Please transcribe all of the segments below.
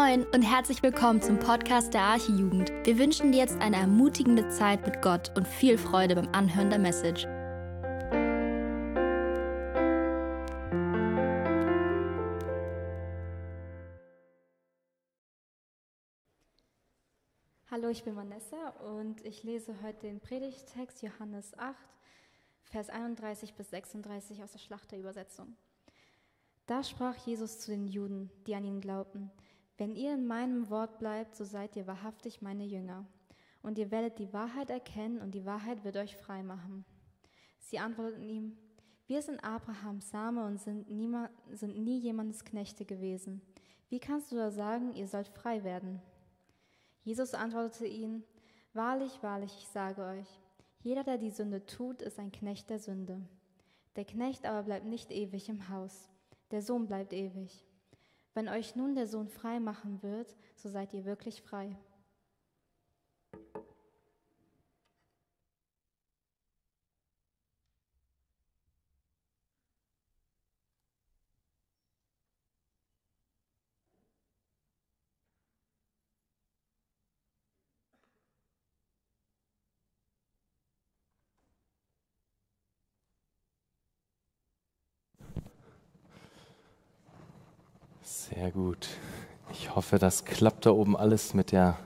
Moin und herzlich willkommen zum Podcast der Archijugend. Wir wünschen dir jetzt eine ermutigende Zeit mit Gott und viel Freude beim Anhören der Message. Hallo, ich bin Vanessa und ich lese heute den Predigtext Johannes 8, Vers 31 bis 36 aus der Schlachterübersetzung. Da sprach Jesus zu den Juden, die an ihn glaubten, wenn ihr in meinem Wort bleibt, so seid ihr wahrhaftig meine Jünger. Und ihr werdet die Wahrheit erkennen und die Wahrheit wird euch frei machen. Sie antworteten ihm, wir sind Abrahams Same und sind, niemand, sind nie jemandes Knechte gewesen. Wie kannst du da sagen, ihr sollt frei werden? Jesus antwortete ihnen, Wahrlich, wahrlich, ich sage euch, jeder, der die Sünde tut, ist ein Knecht der Sünde. Der Knecht aber bleibt nicht ewig im Haus, der Sohn bleibt ewig. Wenn euch nun der Sohn frei machen wird, so seid ihr wirklich frei. Sehr gut. Ich hoffe, das klappt da oben alles mit der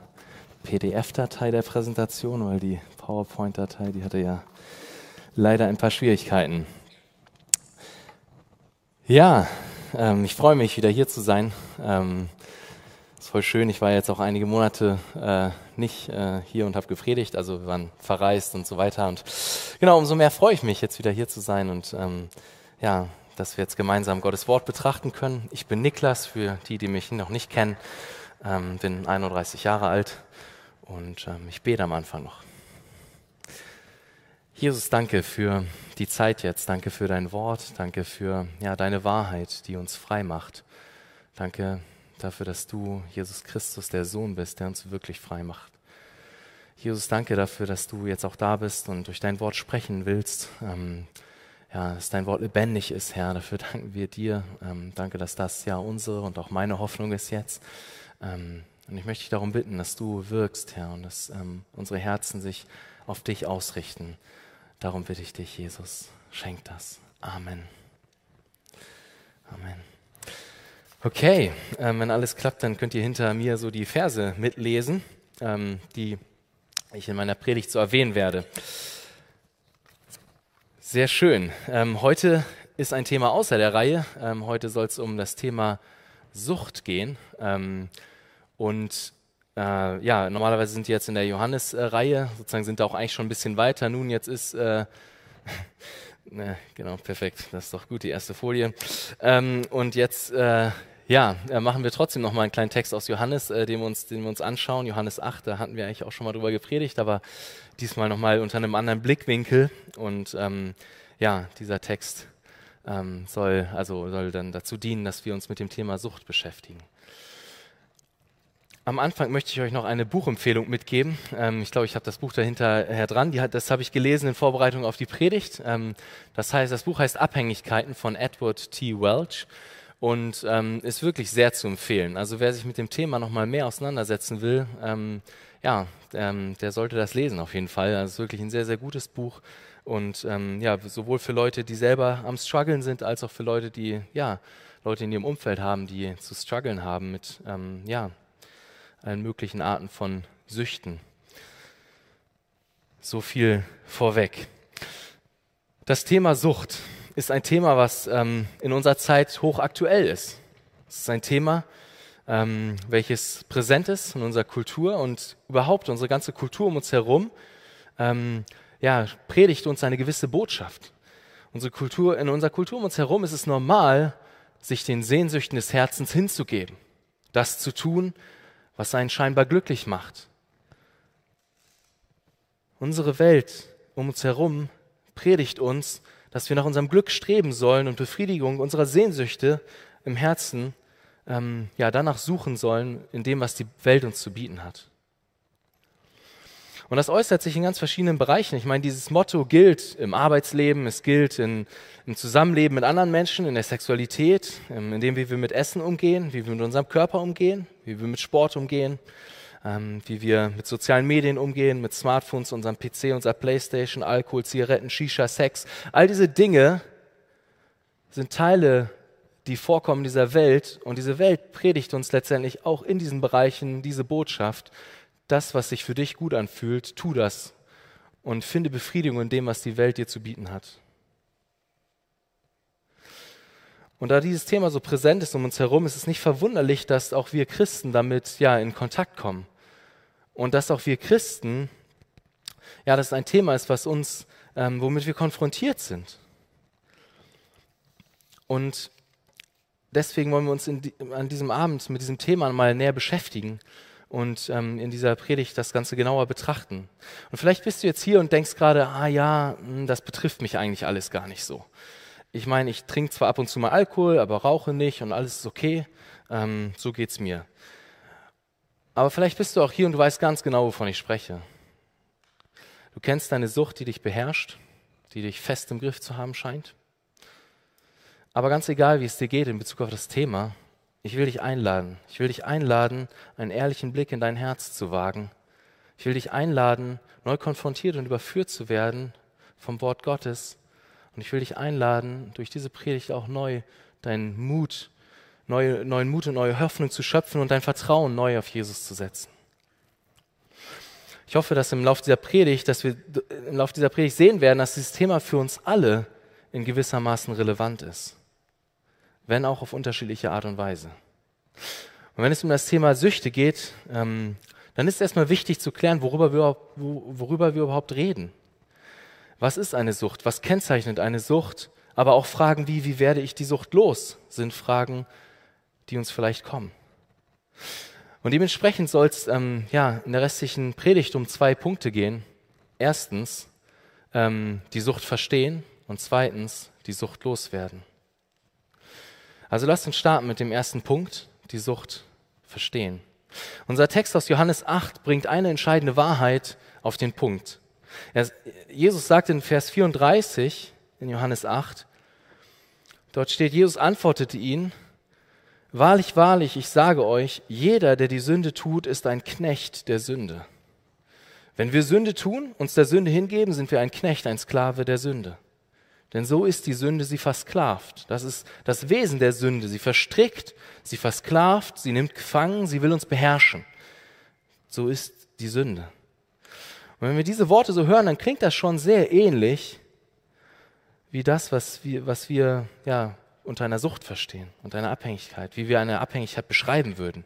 PDF-Datei der Präsentation, weil die PowerPoint-Datei, die hatte ja leider ein paar Schwierigkeiten. Ja, ähm, ich freue mich, wieder hier zu sein. Ähm, ist voll schön. Ich war jetzt auch einige Monate äh, nicht äh, hier und habe gepredigt, also wir waren verreist und so weiter. Und genau, umso mehr freue ich mich, jetzt wieder hier zu sein und ähm, ja, dass wir jetzt gemeinsam Gottes Wort betrachten können. Ich bin Niklas, für die, die mich noch nicht kennen, ähm, bin 31 Jahre alt und ähm, ich bete am Anfang noch. Jesus, danke für die Zeit jetzt, danke für dein Wort, danke für ja, deine Wahrheit, die uns frei macht. Danke dafür, dass du, Jesus Christus, der Sohn bist, der uns wirklich frei macht. Jesus, danke dafür, dass du jetzt auch da bist und durch dein Wort sprechen willst. Ähm, ja, dass dein Wort lebendig ist, Herr. Dafür danken wir dir. Ähm, danke, dass das ja unsere und auch meine Hoffnung ist jetzt. Ähm, und ich möchte dich darum bitten, dass du wirkst, Herr, und dass ähm, unsere Herzen sich auf dich ausrichten. Darum bitte ich dich, Jesus. Schenk das. Amen. Amen. Okay, ähm, wenn alles klappt, dann könnt ihr hinter mir so die Verse mitlesen, ähm, die ich in meiner Predigt so erwähnen werde. Sehr schön. Ähm, heute ist ein Thema außer der Reihe. Ähm, heute soll es um das Thema Sucht gehen. Ähm, und äh, ja, normalerweise sind die jetzt in der Johannes-Reihe, sozusagen sind da auch eigentlich schon ein bisschen weiter. Nun, jetzt ist, äh, ne, genau, perfekt, das ist doch gut, die erste Folie. Ähm, und jetzt, äh, ja, äh, machen wir trotzdem noch mal einen kleinen Text aus Johannes, äh, den, wir uns, den wir uns anschauen. Johannes 8, da hatten wir eigentlich auch schon mal drüber gepredigt, aber diesmal noch mal unter einem anderen Blickwinkel. Und ähm, ja, dieser Text ähm, soll, also soll dann dazu dienen, dass wir uns mit dem Thema Sucht beschäftigen. Am Anfang möchte ich euch noch eine Buchempfehlung mitgeben. Ähm, ich glaube, ich habe das Buch dahinterher dran. Hat, das habe ich gelesen in Vorbereitung auf die Predigt. Ähm, das heißt, das Buch heißt Abhängigkeiten von Edward T. Welch und ähm, ist wirklich sehr zu empfehlen. Also wer sich mit dem Thema noch mal mehr auseinandersetzen will, ähm, ja, ähm, der sollte das lesen auf jeden Fall. Das ist wirklich ein sehr, sehr gutes Buch und ähm, ja, sowohl für Leute, die selber am struggeln sind, als auch für Leute, die ja Leute in ihrem Umfeld haben, die zu strugglen haben mit ähm, ja allen möglichen Arten von Süchten. So viel vorweg. Das Thema Sucht ist ein Thema, was ähm, in unserer Zeit hochaktuell ist. Es ist ein Thema, ähm, welches präsent ist in unserer Kultur und überhaupt unsere ganze Kultur um uns herum ähm, ja, predigt uns eine gewisse Botschaft. Unsere Kultur, in unserer Kultur um uns herum ist es normal, sich den Sehnsüchten des Herzens hinzugeben, das zu tun, was einen scheinbar glücklich macht. Unsere Welt um uns herum predigt uns, dass wir nach unserem Glück streben sollen und Befriedigung unserer Sehnsüchte im Herzen ähm, ja, danach suchen sollen, in dem, was die Welt uns zu bieten hat. Und das äußert sich in ganz verschiedenen Bereichen. Ich meine, dieses Motto gilt im Arbeitsleben, es gilt in, im Zusammenleben mit anderen Menschen, in der Sexualität, in dem, wie wir mit Essen umgehen, wie wir mit unserem Körper umgehen, wie wir mit Sport umgehen, ähm, wie wir mit sozialen Medien umgehen, mit Smartphones, unserem PC, unserer Playstation, Alkohol, Zigaretten, Shisha, Sex. All diese Dinge sind Teile, die vorkommen dieser Welt. Und diese Welt predigt uns letztendlich auch in diesen Bereichen diese Botschaft. Das, was sich für dich gut anfühlt, tu das und finde Befriedigung in dem, was die Welt dir zu bieten hat. Und da dieses Thema so präsent ist um uns herum, ist es nicht verwunderlich, dass auch wir Christen damit ja in Kontakt kommen. Und dass auch wir Christen, ja, das ein Thema ist, was uns, ähm, womit wir konfrontiert sind. Und deswegen wollen wir uns die, an diesem Abend mit diesem Thema mal näher beschäftigen und ähm, in dieser Predigt das Ganze genauer betrachten. Und vielleicht bist du jetzt hier und denkst gerade, ah ja, hm, das betrifft mich eigentlich alles gar nicht so. Ich meine, ich trinke zwar ab und zu mal Alkohol, aber rauche nicht und alles ist okay. Ähm, so geht's mir. Aber vielleicht bist du auch hier und du weißt ganz genau, wovon ich spreche. Du kennst deine Sucht, die dich beherrscht, die dich fest im Griff zu haben scheint. Aber ganz egal, wie es dir geht in Bezug auf das Thema, ich will dich einladen. Ich will dich einladen, einen ehrlichen Blick in dein Herz zu wagen. Ich will dich einladen, neu konfrontiert und überführt zu werden vom Wort Gottes. Und ich will dich einladen, durch diese Predigt auch neu deinen Mut neue, neuen Mut und neue Hoffnung zu schöpfen und dein Vertrauen neu auf Jesus zu setzen. Ich hoffe, dass im Laufe dieser Predigt, dass wir im Laufe dieser Predigt sehen werden, dass dieses Thema für uns alle in gewissermaßen relevant ist, wenn auch auf unterschiedliche Art und Weise. Und wenn es um das Thema Süchte geht, ähm, dann ist erstmal wichtig zu klären, worüber wir, worüber wir überhaupt reden. Was ist eine Sucht? Was kennzeichnet eine Sucht? Aber auch Fragen wie, wie werde ich die Sucht los, sind Fragen, die uns vielleicht kommen. Und dementsprechend soll es ähm, ja, in der restlichen Predigt um zwei Punkte gehen. Erstens, ähm, die Sucht verstehen und zweitens, die Sucht loswerden. Also lasst uns starten mit dem ersten Punkt, die Sucht verstehen. Unser Text aus Johannes 8 bringt eine entscheidende Wahrheit auf den Punkt. Jesus sagt in Vers 34 in Johannes 8, dort steht, Jesus antwortete ihn, Wahrlich, wahrlich, ich sage euch, jeder, der die Sünde tut, ist ein Knecht der Sünde. Wenn wir Sünde tun, uns der Sünde hingeben, sind wir ein Knecht, ein Sklave der Sünde. Denn so ist die Sünde, sie versklavt. Das ist das Wesen der Sünde. Sie verstrickt, sie versklavt, sie nimmt gefangen, sie will uns beherrschen. So ist die Sünde. Und wenn wir diese Worte so hören, dann klingt das schon sehr ähnlich wie das, was wir, was wir ja, unter einer Sucht verstehen, unter einer Abhängigkeit, wie wir eine Abhängigkeit beschreiben würden.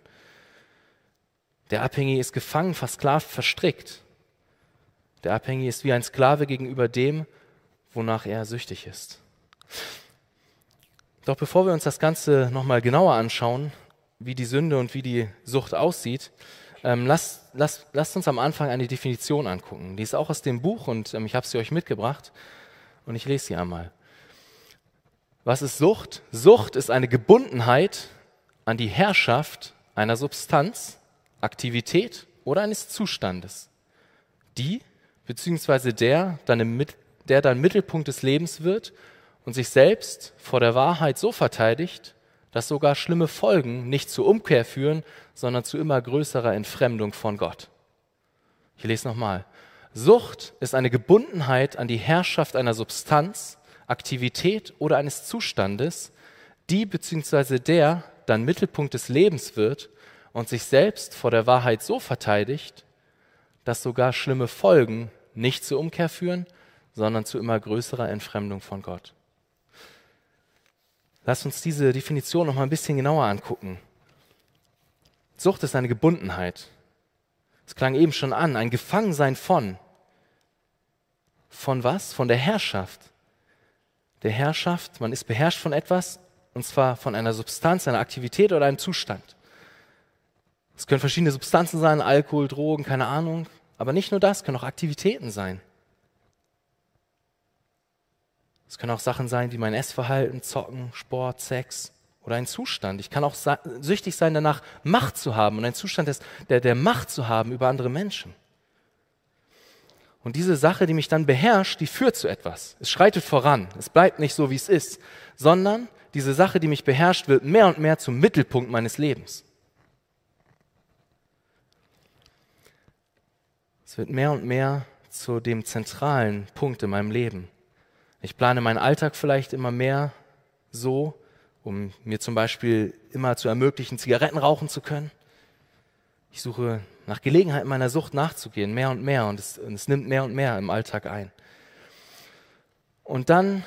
Der Abhängige ist gefangen, versklavt, verstrickt. Der Abhängige ist wie ein Sklave gegenüber dem, wonach er süchtig ist. Doch bevor wir uns das Ganze nochmal genauer anschauen, wie die Sünde und wie die Sucht aussieht, ähm, lasst, lasst, lasst uns am Anfang eine Definition angucken. Die ist auch aus dem Buch und ähm, ich habe sie euch mitgebracht und ich lese sie einmal. Was ist Sucht? Sucht ist eine Gebundenheit an die Herrschaft einer Substanz, Aktivität oder eines Zustandes, die bzw. der der dann Mittelpunkt des Lebens wird und sich selbst vor der Wahrheit so verteidigt, dass sogar schlimme Folgen nicht zur Umkehr führen, sondern zu immer größerer Entfremdung von Gott. Ich lese nochmal. Sucht ist eine Gebundenheit an die Herrschaft einer Substanz, Aktivität oder eines Zustandes, die bzw. der dann Mittelpunkt des Lebens wird und sich selbst vor der Wahrheit so verteidigt, dass sogar schlimme Folgen nicht zur Umkehr führen, sondern zu immer größerer Entfremdung von Gott. Lass uns diese Definition noch mal ein bisschen genauer angucken. Sucht ist eine Gebundenheit. Es klang eben schon an, ein Gefangensein von. Von was? Von der Herrschaft der Herrschaft. Man ist beherrscht von etwas, und zwar von einer Substanz, einer Aktivität oder einem Zustand. Es können verschiedene Substanzen sein, Alkohol, Drogen, keine Ahnung. Aber nicht nur das, können auch Aktivitäten sein. Es können auch Sachen sein wie mein Essverhalten, Zocken, Sport, Sex oder ein Zustand. Ich kann auch süchtig sein, danach Macht zu haben und ein Zustand des, der, der Macht zu haben über andere Menschen. Und diese Sache, die mich dann beherrscht, die führt zu etwas. Es schreitet voran. Es bleibt nicht so, wie es ist, sondern diese Sache, die mich beherrscht, wird mehr und mehr zum Mittelpunkt meines Lebens. Es wird mehr und mehr zu dem zentralen Punkt in meinem Leben. Ich plane meinen Alltag vielleicht immer mehr so, um mir zum Beispiel immer zu ermöglichen, Zigaretten rauchen zu können. Ich suche nach Gelegenheit meiner Sucht nachzugehen, mehr und mehr, und es, und es nimmt mehr und mehr im Alltag ein. Und dann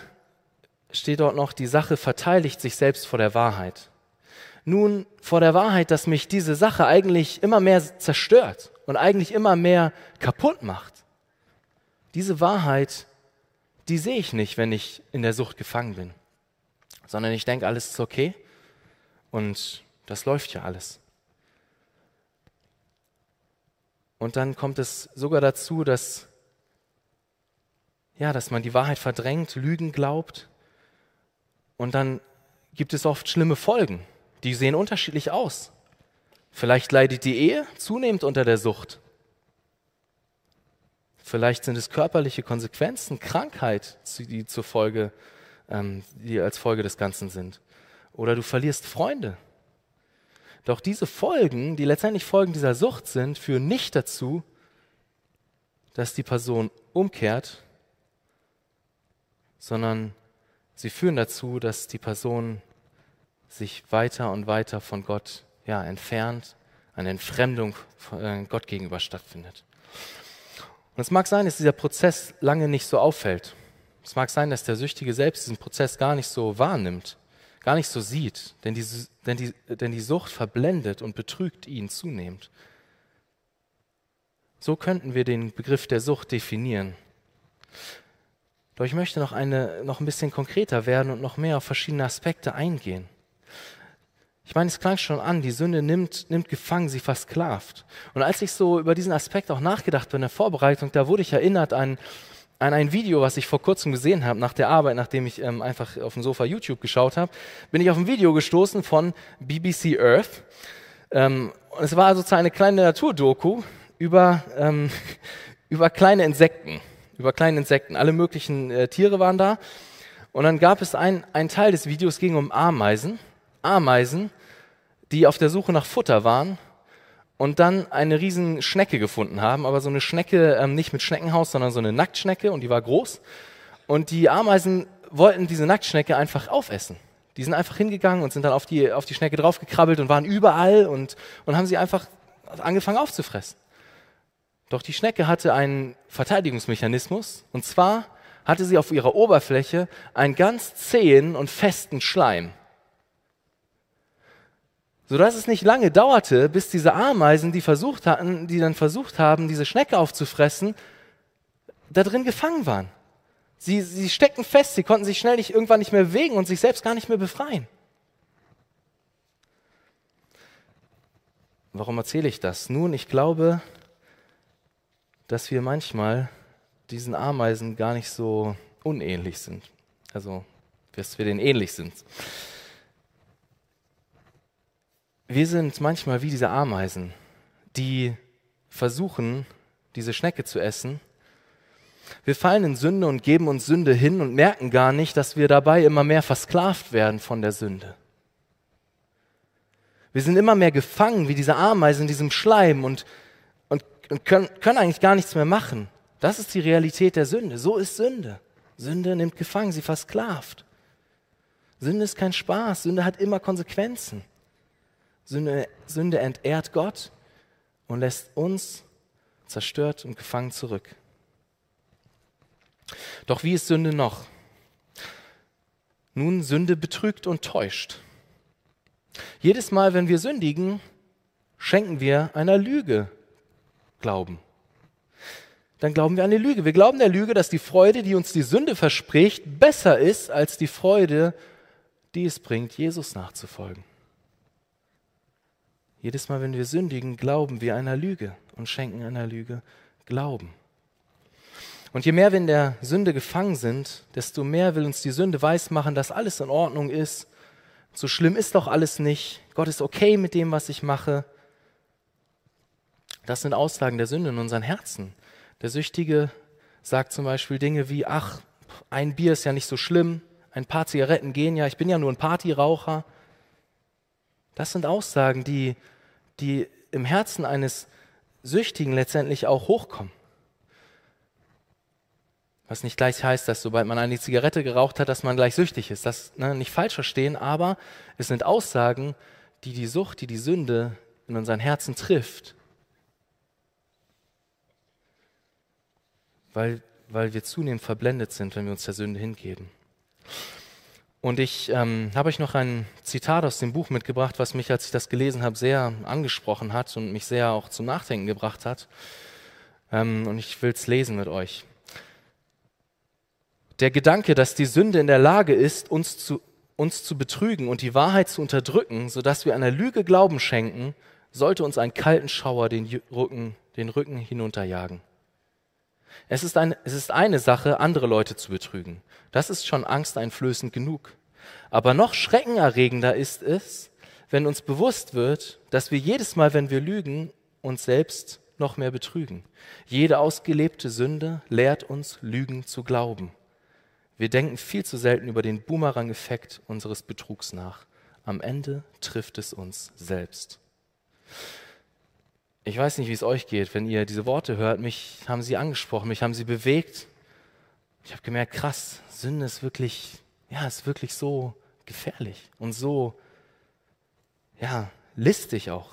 steht dort noch, die Sache verteidigt sich selbst vor der Wahrheit. Nun, vor der Wahrheit, dass mich diese Sache eigentlich immer mehr zerstört und eigentlich immer mehr kaputt macht. Diese Wahrheit, die sehe ich nicht, wenn ich in der Sucht gefangen bin, sondern ich denke, alles ist okay und das läuft ja alles. Und dann kommt es sogar dazu, dass, ja, dass man die Wahrheit verdrängt, Lügen glaubt. Und dann gibt es oft schlimme Folgen. Die sehen unterschiedlich aus. Vielleicht leidet die Ehe zunehmend unter der Sucht. Vielleicht sind es körperliche Konsequenzen, Krankheit, die zur Folge, ähm, die als Folge des Ganzen sind. Oder du verlierst Freunde. Doch diese Folgen, die letztendlich Folgen dieser Sucht sind, führen nicht dazu, dass die Person umkehrt, sondern sie führen dazu, dass die Person sich weiter und weiter von Gott ja, entfernt, eine Entfremdung äh, Gott gegenüber stattfindet. Und es mag sein, dass dieser Prozess lange nicht so auffällt. Es mag sein, dass der Süchtige selbst diesen Prozess gar nicht so wahrnimmt gar nicht so sieht, denn die, denn die, denn die Sucht verblendet und betrügt ihn zunehmend. So könnten wir den Begriff der Sucht definieren. Doch ich möchte noch, eine, noch ein bisschen konkreter werden und noch mehr auf verschiedene Aspekte eingehen. Ich meine, es klang schon an, die Sünde nimmt, nimmt gefangen, sie versklavt. Und als ich so über diesen Aspekt auch nachgedacht habe in der Vorbereitung, da wurde ich erinnert an an ein Video, was ich vor kurzem gesehen habe, nach der Arbeit, nachdem ich ähm, einfach auf dem Sofa YouTube geschaut habe, bin ich auf ein Video gestoßen von BBC Earth. Ähm, es war sozusagen eine kleine Naturdoku über, ähm, über kleine Insekten. Über kleine Insekten. Alle möglichen äh, Tiere waren da. Und dann gab es einen Teil des Videos, ging um Ameisen. Ameisen, die auf der Suche nach Futter waren und dann eine riesen Schnecke gefunden haben, aber so eine Schnecke ähm, nicht mit Schneckenhaus, sondern so eine Nacktschnecke und die war groß. Und die Ameisen wollten diese Nacktschnecke einfach aufessen. Die sind einfach hingegangen und sind dann auf die, auf die Schnecke draufgekrabbelt und waren überall und, und haben sie einfach angefangen aufzufressen. Doch die Schnecke hatte einen Verteidigungsmechanismus und zwar hatte sie auf ihrer Oberfläche einen ganz zähen und festen Schleim sodass es nicht lange dauerte, bis diese Ameisen, die versucht hatten, die dann versucht haben, diese Schnecke aufzufressen, da drin gefangen waren. Sie, sie steckten fest, sie konnten sich schnell nicht, irgendwann nicht mehr bewegen und sich selbst gar nicht mehr befreien. Warum erzähle ich das? Nun, ich glaube, dass wir manchmal diesen Ameisen gar nicht so unähnlich sind. Also, dass wir denen ähnlich sind. Wir sind manchmal wie diese Ameisen, die versuchen, diese Schnecke zu essen. Wir fallen in Sünde und geben uns Sünde hin und merken gar nicht, dass wir dabei immer mehr versklavt werden von der Sünde. Wir sind immer mehr gefangen wie diese Ameisen in diesem Schleim und, und, und können, können eigentlich gar nichts mehr machen. Das ist die Realität der Sünde. So ist Sünde. Sünde nimmt gefangen, sie versklavt. Sünde ist kein Spaß. Sünde hat immer Konsequenzen. Sünde, Sünde entehrt Gott und lässt uns zerstört und gefangen zurück. Doch wie ist Sünde noch? Nun, Sünde betrügt und täuscht. Jedes Mal, wenn wir sündigen, schenken wir einer Lüge Glauben. Dann glauben wir an die Lüge. Wir glauben der Lüge, dass die Freude, die uns die Sünde verspricht, besser ist als die Freude, die es bringt, Jesus nachzufolgen. Jedes Mal, wenn wir sündigen, glauben wir einer Lüge und schenken einer Lüge Glauben. Und je mehr wir in der Sünde gefangen sind, desto mehr will uns die Sünde weismachen, dass alles in Ordnung ist. So schlimm ist doch alles nicht. Gott ist okay mit dem, was ich mache. Das sind Aussagen der Sünde in unseren Herzen. Der Süchtige sagt zum Beispiel Dinge wie, ach, ein Bier ist ja nicht so schlimm, ein paar Zigaretten gehen ja, ich bin ja nur ein Partyraucher. Das sind Aussagen, die, die im Herzen eines Süchtigen letztendlich auch hochkommen. Was nicht gleich heißt, dass sobald man eine Zigarette geraucht hat, dass man gleich süchtig ist. Das ne, nicht falsch verstehen, aber es sind Aussagen, die die Sucht, die die Sünde in unseren Herzen trifft. Weil, weil wir zunehmend verblendet sind, wenn wir uns der Sünde hingeben. Und ich ähm, habe euch noch ein Zitat aus dem Buch mitgebracht, was mich, als ich das gelesen habe, sehr angesprochen hat und mich sehr auch zum Nachdenken gebracht hat. Ähm, und ich will es lesen mit euch. Der Gedanke, dass die Sünde in der Lage ist, uns zu, uns zu betrügen und die Wahrheit zu unterdrücken, sodass wir einer Lüge Glauben schenken, sollte uns einen kalten Schauer den Rücken, den Rücken hinunterjagen. Es ist, ein, es ist eine Sache, andere Leute zu betrügen. Das ist schon angsteinflößend genug. Aber noch schreckenerregender ist es, wenn uns bewusst wird, dass wir jedes Mal, wenn wir lügen, uns selbst noch mehr betrügen. Jede ausgelebte Sünde lehrt uns, Lügen zu glauben. Wir denken viel zu selten über den Boomerang-Effekt unseres Betrugs nach. Am Ende trifft es uns selbst. Ich weiß nicht, wie es euch geht, wenn ihr diese Worte hört. Mich haben sie angesprochen, mich haben sie bewegt. Ich habe gemerkt, krass, Sünde ist wirklich, ja, ist wirklich so gefährlich und so, ja, listig auch.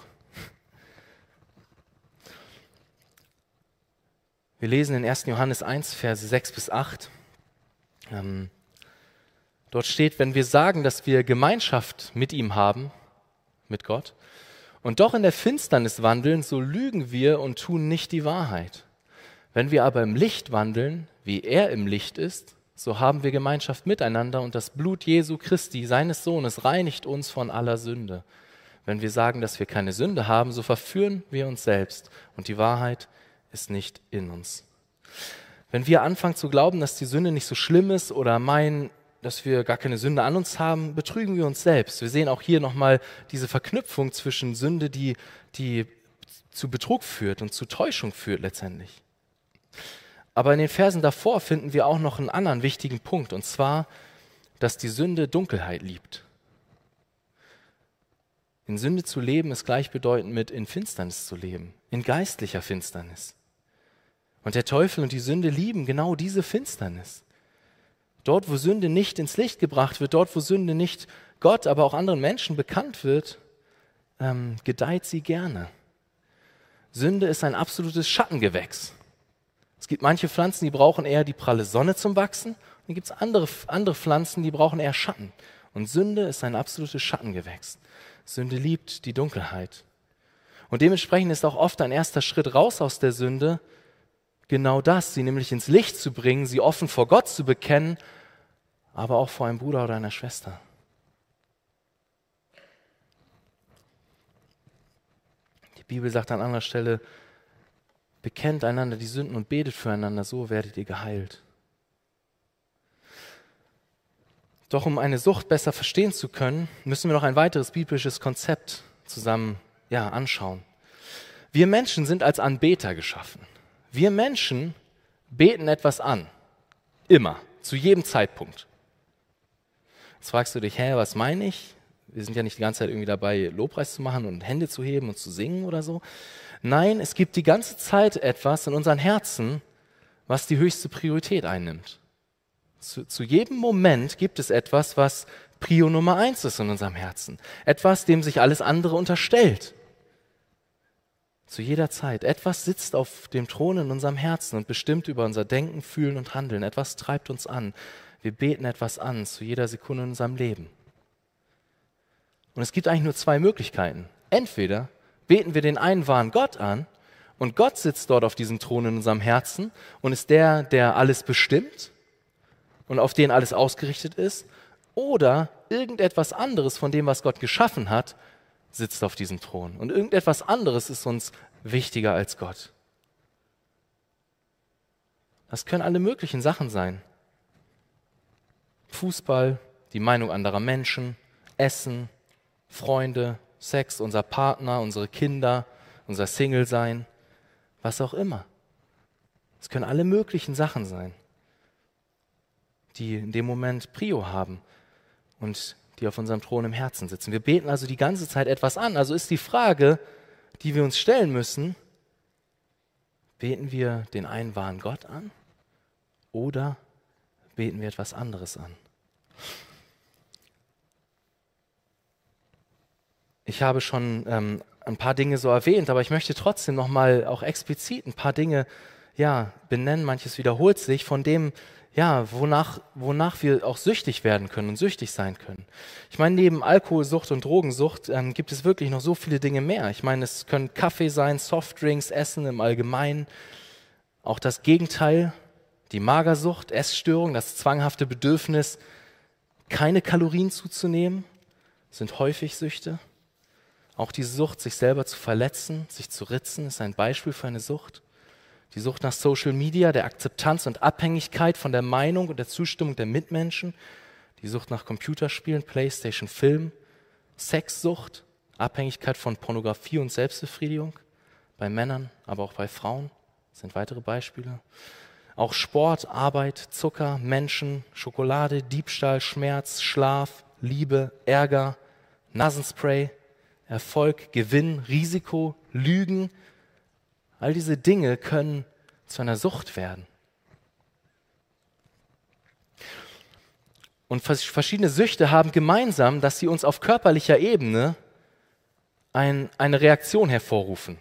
Wir lesen in 1. Johannes 1, Verse 6 bis 8. Ähm, dort steht, wenn wir sagen, dass wir Gemeinschaft mit ihm haben, mit Gott, und doch in der Finsternis wandeln, so lügen wir und tun nicht die Wahrheit. Wenn wir aber im Licht wandeln, wie er im Licht ist, so haben wir Gemeinschaft miteinander und das Blut Jesu Christi, seines Sohnes, reinigt uns von aller Sünde. Wenn wir sagen, dass wir keine Sünde haben, so verführen wir uns selbst und die Wahrheit ist nicht in uns. Wenn wir anfangen zu glauben, dass die Sünde nicht so schlimm ist oder meinen, dass wir gar keine Sünde an uns haben, betrügen wir uns selbst. Wir sehen auch hier nochmal diese Verknüpfung zwischen Sünde, die, die zu Betrug führt und zu Täuschung führt letztendlich. Aber in den Versen davor finden wir auch noch einen anderen wichtigen Punkt, und zwar, dass die Sünde Dunkelheit liebt. In Sünde zu leben ist gleichbedeutend mit in Finsternis zu leben, in geistlicher Finsternis. Und der Teufel und die Sünde lieben genau diese Finsternis. Dort, wo Sünde nicht ins Licht gebracht wird, dort, wo Sünde nicht Gott, aber auch anderen Menschen bekannt wird, ähm, gedeiht sie gerne. Sünde ist ein absolutes Schattengewächs. Es gibt manche Pflanzen, die brauchen eher die pralle Sonne zum Wachsen. Und dann gibt es andere, andere Pflanzen, die brauchen eher Schatten. Und Sünde ist ein absolutes Schattengewächs. Sünde liebt die Dunkelheit. Und dementsprechend ist auch oft ein erster Schritt raus aus der Sünde, genau das, sie nämlich ins Licht zu bringen, sie offen vor Gott zu bekennen, aber auch vor einem Bruder oder einer Schwester. Die Bibel sagt an anderer Stelle, bekennt einander die Sünden und betet füreinander, so werdet ihr geheilt. Doch um eine Sucht besser verstehen zu können, müssen wir noch ein weiteres biblisches Konzept zusammen ja, anschauen. Wir Menschen sind als Anbeter geschaffen. Wir Menschen beten etwas an. Immer, zu jedem Zeitpunkt. Jetzt fragst du dich, hä, was meine ich? Wir sind ja nicht die ganze Zeit irgendwie dabei, Lobpreis zu machen und Hände zu heben und zu singen oder so. Nein, es gibt die ganze Zeit etwas in unseren Herzen, was die höchste Priorität einnimmt. Zu, zu jedem Moment gibt es etwas, was Prio Nummer eins ist in unserem Herzen. Etwas, dem sich alles andere unterstellt. Zu jeder Zeit. Etwas sitzt auf dem Thron in unserem Herzen und bestimmt über unser Denken, Fühlen und Handeln. Etwas treibt uns an. Wir beten etwas an zu jeder Sekunde in unserem Leben. Und es gibt eigentlich nur zwei Möglichkeiten. Entweder beten wir den einen wahren Gott an und Gott sitzt dort auf diesem Thron in unserem Herzen und ist der, der alles bestimmt und auf den alles ausgerichtet ist. Oder irgendetwas anderes von dem, was Gott geschaffen hat, sitzt auf diesem Thron. Und irgendetwas anderes ist uns wichtiger als Gott. Das können alle möglichen Sachen sein. Fußball, die Meinung anderer Menschen, Essen, Freunde, Sex, unser Partner, unsere Kinder, unser Single-Sein, was auch immer. Es können alle möglichen Sachen sein, die in dem Moment Prio haben und die auf unserem Thron im Herzen sitzen. Wir beten also die ganze Zeit etwas an. Also ist die Frage, die wir uns stellen müssen, beten wir den einen wahren Gott an oder beten wir etwas anderes an? Ich habe schon ähm, ein paar Dinge so erwähnt, aber ich möchte trotzdem noch mal auch explizit ein paar Dinge ja, benennen. Manches wiederholt sich von dem, ja, wonach, wonach wir auch süchtig werden können und süchtig sein können. Ich meine, neben Alkoholsucht und Drogensucht ähm, gibt es wirklich noch so viele Dinge mehr. Ich meine, es können Kaffee sein, Softdrinks, Essen im Allgemeinen, auch das Gegenteil, die Magersucht, Essstörung, das zwanghafte Bedürfnis, keine Kalorien zuzunehmen, sind häufig Süchte. Auch die Sucht, sich selber zu verletzen, sich zu ritzen, ist ein Beispiel für eine Sucht. Die Sucht nach Social Media, der Akzeptanz und Abhängigkeit von der Meinung und der Zustimmung der Mitmenschen. Die Sucht nach Computerspielen, Playstation, Film. Sexsucht, Abhängigkeit von Pornografie und Selbstbefriedigung bei Männern, aber auch bei Frauen sind weitere Beispiele. Auch Sport, Arbeit, Zucker, Menschen, Schokolade, Diebstahl, Schmerz, Schlaf, Liebe, Ärger, Nasenspray, Erfolg, Gewinn, Risiko, Lügen, all diese Dinge können zu einer Sucht werden. Und verschiedene Süchte haben gemeinsam, dass sie uns auf körperlicher Ebene ein, eine Reaktion hervorrufen.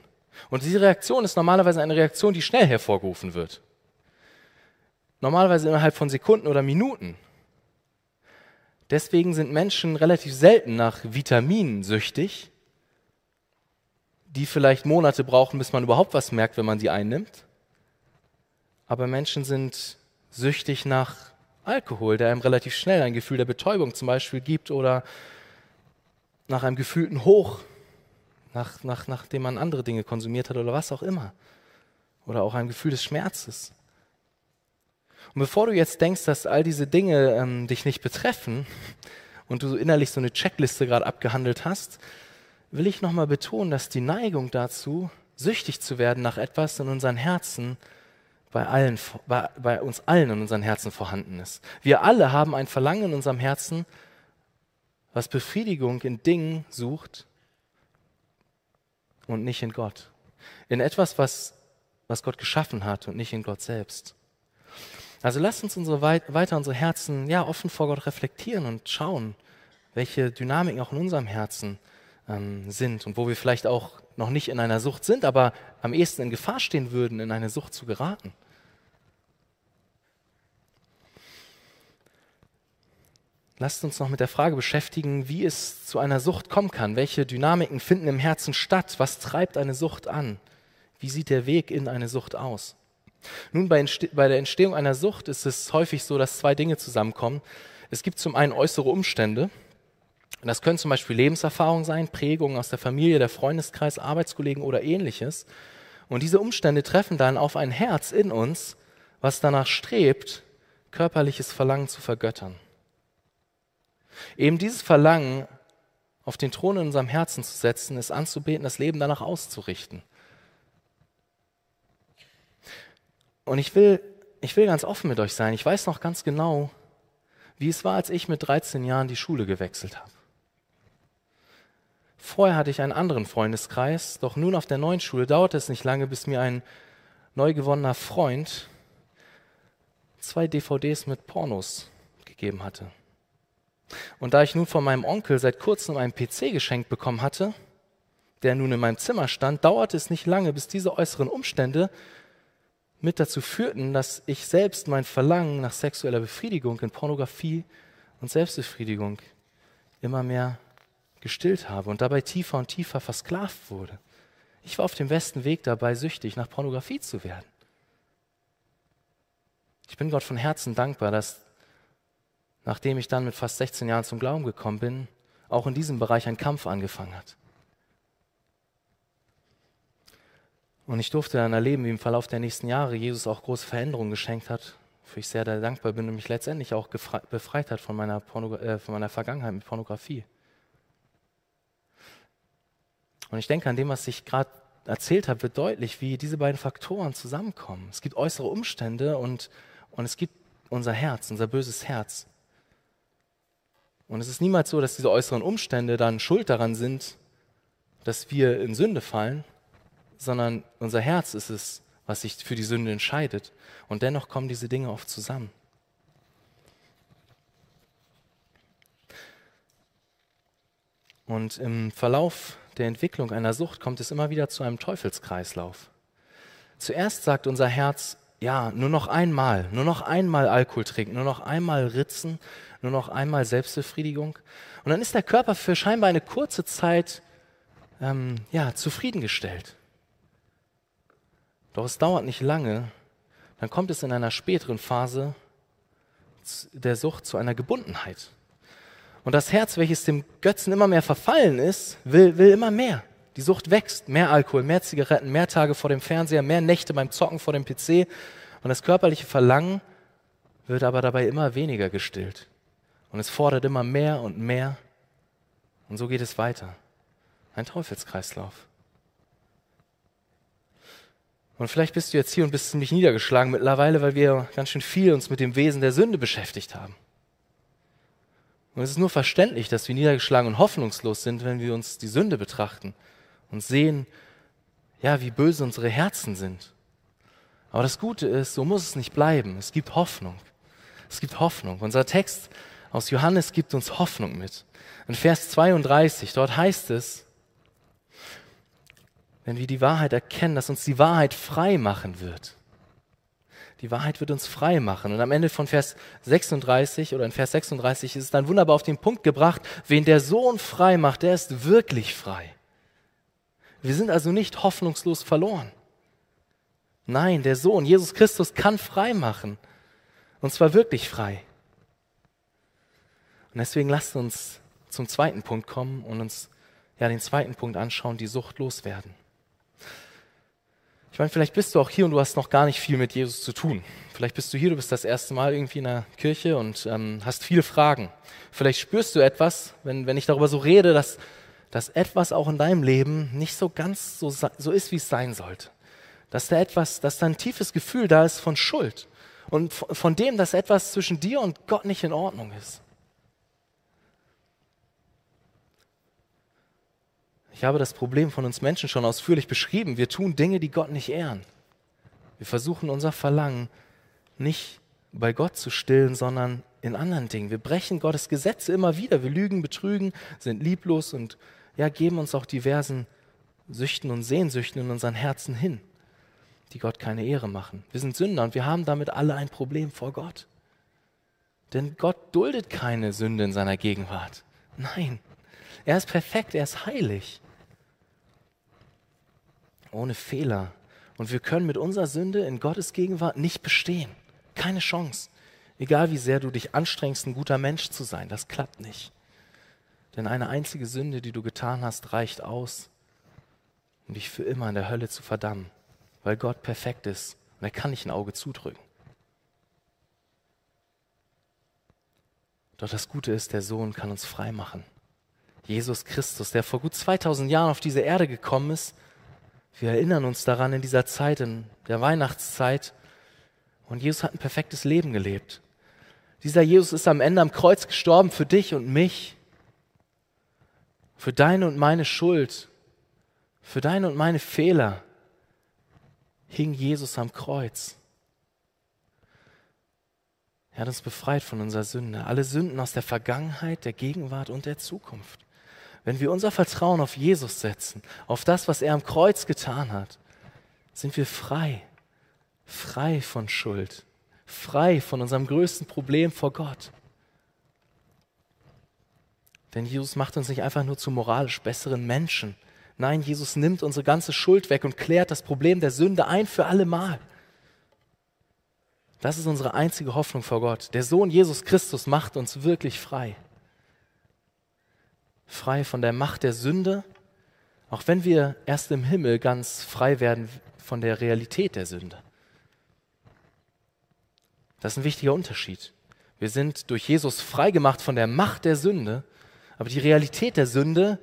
Und diese Reaktion ist normalerweise eine Reaktion, die schnell hervorgerufen wird. Normalerweise innerhalb von Sekunden oder Minuten. Deswegen sind Menschen relativ selten nach Vitaminen süchtig, die vielleicht Monate brauchen, bis man überhaupt was merkt, wenn man sie einnimmt. Aber Menschen sind süchtig nach Alkohol, der einem relativ schnell ein Gefühl der Betäubung zum Beispiel gibt oder nach einem gefühlten Hoch, nach, nach, nachdem man andere Dinge konsumiert hat oder was auch immer. Oder auch ein Gefühl des Schmerzes. Und bevor du jetzt denkst, dass all diese Dinge ähm, dich nicht betreffen und du innerlich so eine Checkliste gerade abgehandelt hast, will ich nochmal betonen, dass die Neigung dazu, süchtig zu werden nach etwas in unseren Herzen, bei, allen, bei, bei uns allen in unseren Herzen vorhanden ist. Wir alle haben ein Verlangen in unserem Herzen, was Befriedigung in Dingen sucht und nicht in Gott. In etwas, was, was Gott geschaffen hat und nicht in Gott selbst. Also lasst uns unsere, weiter unsere Herzen ja, offen vor Gott reflektieren und schauen, welche Dynamiken auch in unserem Herzen ähm, sind und wo wir vielleicht auch noch nicht in einer Sucht sind, aber am ehesten in Gefahr stehen würden, in eine Sucht zu geraten. Lasst uns noch mit der Frage beschäftigen, wie es zu einer Sucht kommen kann. Welche Dynamiken finden im Herzen statt? Was treibt eine Sucht an? Wie sieht der Weg in eine Sucht aus? Nun, bei, bei der Entstehung einer Sucht ist es häufig so, dass zwei Dinge zusammenkommen. Es gibt zum einen äußere Umstände. Das können zum Beispiel Lebenserfahrungen sein, Prägungen aus der Familie, der Freundeskreis, Arbeitskollegen oder ähnliches. Und diese Umstände treffen dann auf ein Herz in uns, was danach strebt, körperliches Verlangen zu vergöttern. Eben dieses Verlangen auf den Thron in unserem Herzen zu setzen, ist anzubeten, das Leben danach auszurichten. Und ich will, ich will ganz offen mit euch sein. Ich weiß noch ganz genau, wie es war, als ich mit 13 Jahren die Schule gewechselt habe. Vorher hatte ich einen anderen Freundeskreis, doch nun auf der neuen Schule dauerte es nicht lange, bis mir ein neu gewonnener Freund zwei DVDs mit Pornos gegeben hatte. Und da ich nun von meinem Onkel seit kurzem einen PC geschenkt bekommen hatte, der nun in meinem Zimmer stand, dauerte es nicht lange, bis diese äußeren Umstände mit dazu führten, dass ich selbst mein Verlangen nach sexueller Befriedigung in Pornografie und Selbstbefriedigung immer mehr gestillt habe und dabei tiefer und tiefer versklavt wurde. Ich war auf dem besten Weg dabei, süchtig nach Pornografie zu werden. Ich bin Gott von Herzen dankbar, dass nachdem ich dann mit fast 16 Jahren zum Glauben gekommen bin, auch in diesem Bereich ein Kampf angefangen hat. Und ich durfte dann erleben, wie im Verlauf der nächsten Jahre Jesus auch große Veränderungen geschenkt hat, für ich sehr dankbar bin und mich letztendlich auch befreit hat von meiner, äh, von meiner Vergangenheit mit Pornografie. Und ich denke an dem, was ich gerade erzählt habe, wird deutlich, wie diese beiden Faktoren zusammenkommen. Es gibt äußere Umstände und, und es gibt unser Herz, unser böses Herz. Und es ist niemals so, dass diese äußeren Umstände dann schuld daran sind, dass wir in Sünde fallen, sondern unser Herz ist es, was sich für die Sünde entscheidet. Und dennoch kommen diese Dinge oft zusammen. Und im Verlauf der Entwicklung einer Sucht kommt es immer wieder zu einem Teufelskreislauf. Zuerst sagt unser Herz, ja, nur noch einmal, nur noch einmal Alkohol trinken, nur noch einmal ritzen, nur noch einmal Selbstbefriedigung. Und dann ist der Körper für scheinbar eine kurze Zeit ähm, ja, zufriedengestellt. Doch es dauert nicht lange, dann kommt es in einer späteren Phase der Sucht zu einer Gebundenheit. Und das Herz, welches dem Götzen immer mehr verfallen ist, will, will immer mehr. Die Sucht wächst. Mehr Alkohol, mehr Zigaretten, mehr Tage vor dem Fernseher, mehr Nächte beim Zocken vor dem PC. Und das körperliche Verlangen wird aber dabei immer weniger gestillt. Und es fordert immer mehr und mehr. Und so geht es weiter. Ein Teufelskreislauf. Und vielleicht bist du jetzt hier und bist ziemlich niedergeschlagen mittlerweile, weil wir ganz schön viel uns mit dem Wesen der Sünde beschäftigt haben. Und es ist nur verständlich, dass wir niedergeschlagen und hoffnungslos sind, wenn wir uns die Sünde betrachten und sehen, ja, wie böse unsere Herzen sind. Aber das Gute ist, so muss es nicht bleiben. Es gibt Hoffnung. Es gibt Hoffnung. Unser Text aus Johannes gibt uns Hoffnung mit. In Vers 32, dort heißt es, wenn wir die Wahrheit erkennen, dass uns die Wahrheit frei machen wird. Die Wahrheit wird uns frei machen. Und am Ende von Vers 36 oder in Vers 36 ist es dann wunderbar auf den Punkt gebracht, wen der Sohn frei macht, der ist wirklich frei. Wir sind also nicht hoffnungslos verloren. Nein, der Sohn, Jesus Christus, kann frei machen. Und zwar wirklich frei. Und deswegen lasst uns zum zweiten Punkt kommen und uns ja den zweiten Punkt anschauen, die Sucht loswerden. Ich meine, vielleicht bist du auch hier und du hast noch gar nicht viel mit Jesus zu tun. Vielleicht bist du hier, du bist das erste Mal irgendwie in der Kirche und ähm, hast viele Fragen. Vielleicht spürst du etwas, wenn, wenn ich darüber so rede, dass, dass etwas auch in deinem Leben nicht so ganz so, so ist, wie es sein sollte. Dass da etwas, dass da ein tiefes Gefühl da ist von Schuld und von dem, dass etwas zwischen dir und Gott nicht in Ordnung ist. Ich habe das Problem von uns Menschen schon ausführlich beschrieben. Wir tun Dinge, die Gott nicht ehren. Wir versuchen unser Verlangen nicht bei Gott zu stillen, sondern in anderen Dingen. Wir brechen Gottes Gesetze immer wieder. Wir lügen, betrügen, sind lieblos und ja, geben uns auch diversen Süchten und Sehnsüchten in unseren Herzen hin, die Gott keine Ehre machen. Wir sind Sünder und wir haben damit alle ein Problem vor Gott. Denn Gott duldet keine Sünde in seiner Gegenwart. Nein, er ist perfekt, er ist heilig ohne Fehler. Und wir können mit unserer Sünde in Gottes Gegenwart nicht bestehen. Keine Chance. Egal wie sehr du dich anstrengst, ein guter Mensch zu sein, das klappt nicht. Denn eine einzige Sünde, die du getan hast, reicht aus, um dich für immer in der Hölle zu verdammen, weil Gott perfekt ist und er kann nicht ein Auge zudrücken. Doch das Gute ist, der Sohn kann uns frei machen. Jesus Christus, der vor gut 2000 Jahren auf diese Erde gekommen ist, wir erinnern uns daran in dieser Zeit, in der Weihnachtszeit. Und Jesus hat ein perfektes Leben gelebt. Dieser Jesus ist am Ende am Kreuz gestorben für dich und mich, für deine und meine Schuld, für deine und meine Fehler hing Jesus am Kreuz. Er hat uns befreit von unserer Sünde, alle Sünden aus der Vergangenheit, der Gegenwart und der Zukunft. Wenn wir unser Vertrauen auf Jesus setzen, auf das, was er am Kreuz getan hat, sind wir frei, frei von Schuld, frei von unserem größten Problem vor Gott. Denn Jesus macht uns nicht einfach nur zu moralisch besseren Menschen. Nein, Jesus nimmt unsere ganze Schuld weg und klärt das Problem der Sünde ein für alle Mal. Das ist unsere einzige Hoffnung vor Gott. Der Sohn Jesus Christus macht uns wirklich frei frei von der Macht der Sünde, auch wenn wir erst im Himmel ganz frei werden von der Realität der Sünde. Das ist ein wichtiger Unterschied. Wir sind durch Jesus freigemacht von der Macht der Sünde, aber die Realität der Sünde,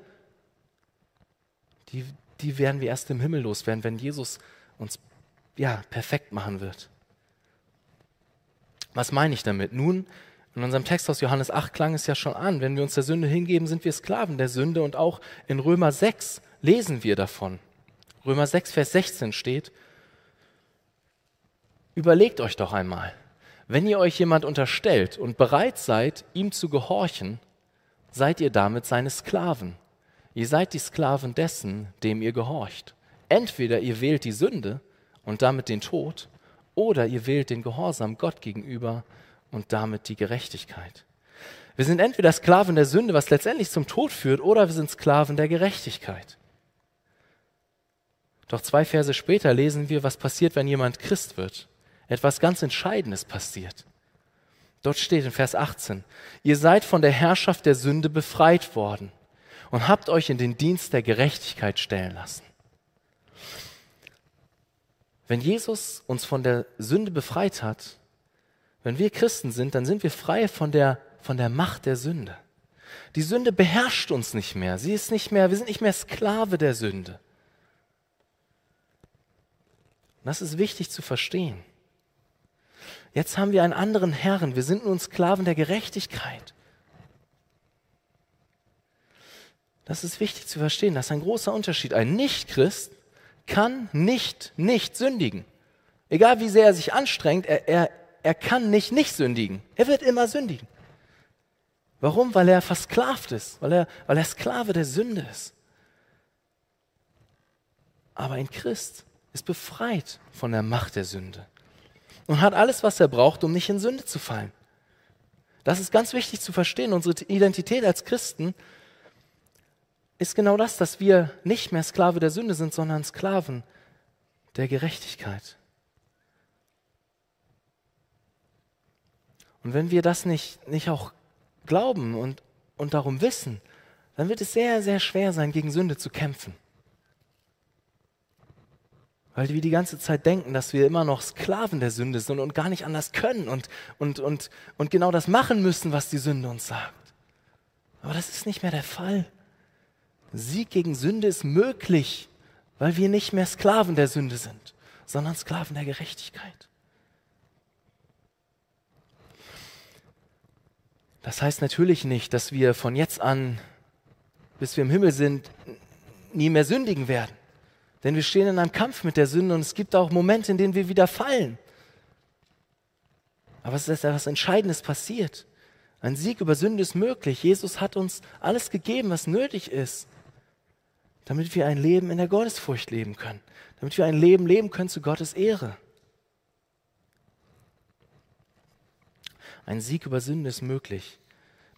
die, die werden wir erst im Himmel loswerden, wenn Jesus uns ja, perfekt machen wird. Was meine ich damit? Nun, in unserem Text aus Johannes 8 klang es ja schon an, wenn wir uns der Sünde hingeben, sind wir Sklaven der Sünde und auch in Römer 6 lesen wir davon. Römer 6, Vers 16 steht, überlegt euch doch einmal, wenn ihr euch jemand unterstellt und bereit seid, ihm zu gehorchen, seid ihr damit seine Sklaven. Ihr seid die Sklaven dessen, dem ihr gehorcht. Entweder ihr wählt die Sünde und damit den Tod, oder ihr wählt den Gehorsam Gott gegenüber und damit die Gerechtigkeit. Wir sind entweder Sklaven der Sünde, was letztendlich zum Tod führt, oder wir sind Sklaven der Gerechtigkeit. Doch zwei Verse später lesen wir, was passiert, wenn jemand Christ wird. Etwas ganz Entscheidendes passiert. Dort steht in Vers 18, ihr seid von der Herrschaft der Sünde befreit worden und habt euch in den Dienst der Gerechtigkeit stellen lassen. Wenn Jesus uns von der Sünde befreit hat, wenn wir Christen sind, dann sind wir frei von der, von der Macht der Sünde. Die Sünde beherrscht uns nicht mehr. Sie ist nicht mehr, wir sind nicht mehr Sklave der Sünde. Das ist wichtig zu verstehen. Jetzt haben wir einen anderen Herrn. Wir sind nun Sklaven der Gerechtigkeit. Das ist wichtig zu verstehen. Das ist ein großer Unterschied. Ein Nichtchrist kann nicht nicht sündigen. Egal wie sehr er sich anstrengt, er, er, er kann nicht nicht sündigen. Er wird immer sündigen. Warum? Weil er versklavt ist, weil er, weil er Sklave der Sünde ist. Aber ein Christ ist befreit von der Macht der Sünde und hat alles, was er braucht, um nicht in Sünde zu fallen. Das ist ganz wichtig zu verstehen. Unsere Identität als Christen ist genau das, dass wir nicht mehr Sklave der Sünde sind, sondern Sklaven der Gerechtigkeit. Und wenn wir das nicht, nicht auch glauben und, und darum wissen, dann wird es sehr, sehr schwer sein, gegen Sünde zu kämpfen. Weil wir die ganze Zeit denken, dass wir immer noch Sklaven der Sünde sind und gar nicht anders können und, und, und, und genau das machen müssen, was die Sünde uns sagt. Aber das ist nicht mehr der Fall. Sieg gegen Sünde ist möglich, weil wir nicht mehr Sklaven der Sünde sind, sondern Sklaven der Gerechtigkeit. Das heißt natürlich nicht, dass wir von jetzt an, bis wir im Himmel sind, nie mehr sündigen werden. Denn wir stehen in einem Kampf mit der Sünde und es gibt auch Momente, in denen wir wieder fallen. Aber es ist etwas Entscheidendes passiert. Ein Sieg über Sünde ist möglich. Jesus hat uns alles gegeben, was nötig ist, damit wir ein Leben in der Gottesfurcht leben können, damit wir ein Leben leben können zu Gottes Ehre. Ein Sieg über Sünde ist möglich.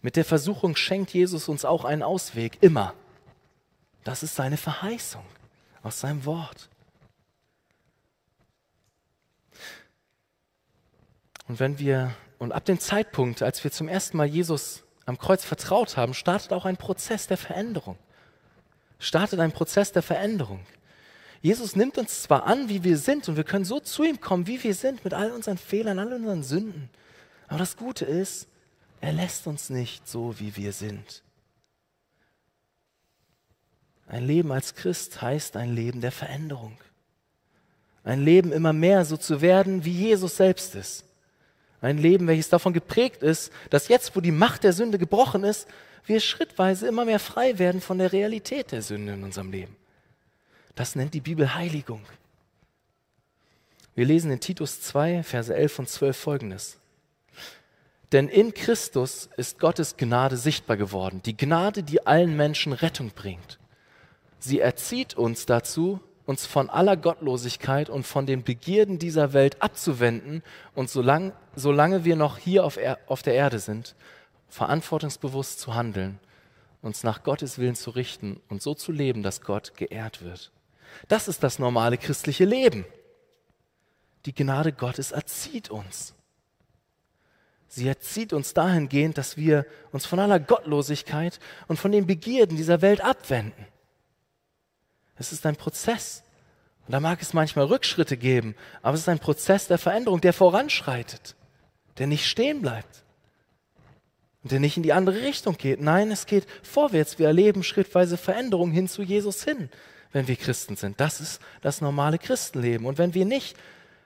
Mit der Versuchung schenkt Jesus uns auch einen Ausweg, immer. Das ist seine Verheißung aus seinem Wort. Und wenn wir, und ab dem Zeitpunkt, als wir zum ersten Mal Jesus am Kreuz vertraut haben, startet auch ein Prozess der Veränderung startet ein Prozess der Veränderung. Jesus nimmt uns zwar an, wie wir sind, und wir können so zu ihm kommen, wie wir sind, mit all unseren Fehlern, all unseren Sünden. Aber das Gute ist, er lässt uns nicht so, wie wir sind. Ein Leben als Christ heißt ein Leben der Veränderung. Ein Leben immer mehr so zu werden, wie Jesus selbst ist. Ein Leben, welches davon geprägt ist, dass jetzt, wo die Macht der Sünde gebrochen ist, wir schrittweise immer mehr frei werden von der Realität der Sünde in unserem Leben. Das nennt die Bibel Heiligung. Wir lesen in Titus 2, Verse 11 und 12 folgendes. Denn in Christus ist Gottes Gnade sichtbar geworden, die Gnade, die allen Menschen Rettung bringt. Sie erzieht uns dazu, uns von aller Gottlosigkeit und von den Begierden dieser Welt abzuwenden und solange, solange wir noch hier auf, er, auf der Erde sind, verantwortungsbewusst zu handeln, uns nach Gottes Willen zu richten und so zu leben, dass Gott geehrt wird. Das ist das normale christliche Leben. Die Gnade Gottes erzieht uns. Sie erzieht uns dahingehend, dass wir uns von aller Gottlosigkeit und von den Begierden dieser Welt abwenden. Es ist ein Prozess. Und da mag es manchmal Rückschritte geben, aber es ist ein Prozess der Veränderung, der voranschreitet, der nicht stehen bleibt und der nicht in die andere Richtung geht. Nein, es geht vorwärts. Wir erleben schrittweise Veränderung hin zu Jesus hin, wenn wir Christen sind. Das ist das normale Christenleben. Und wenn wir nicht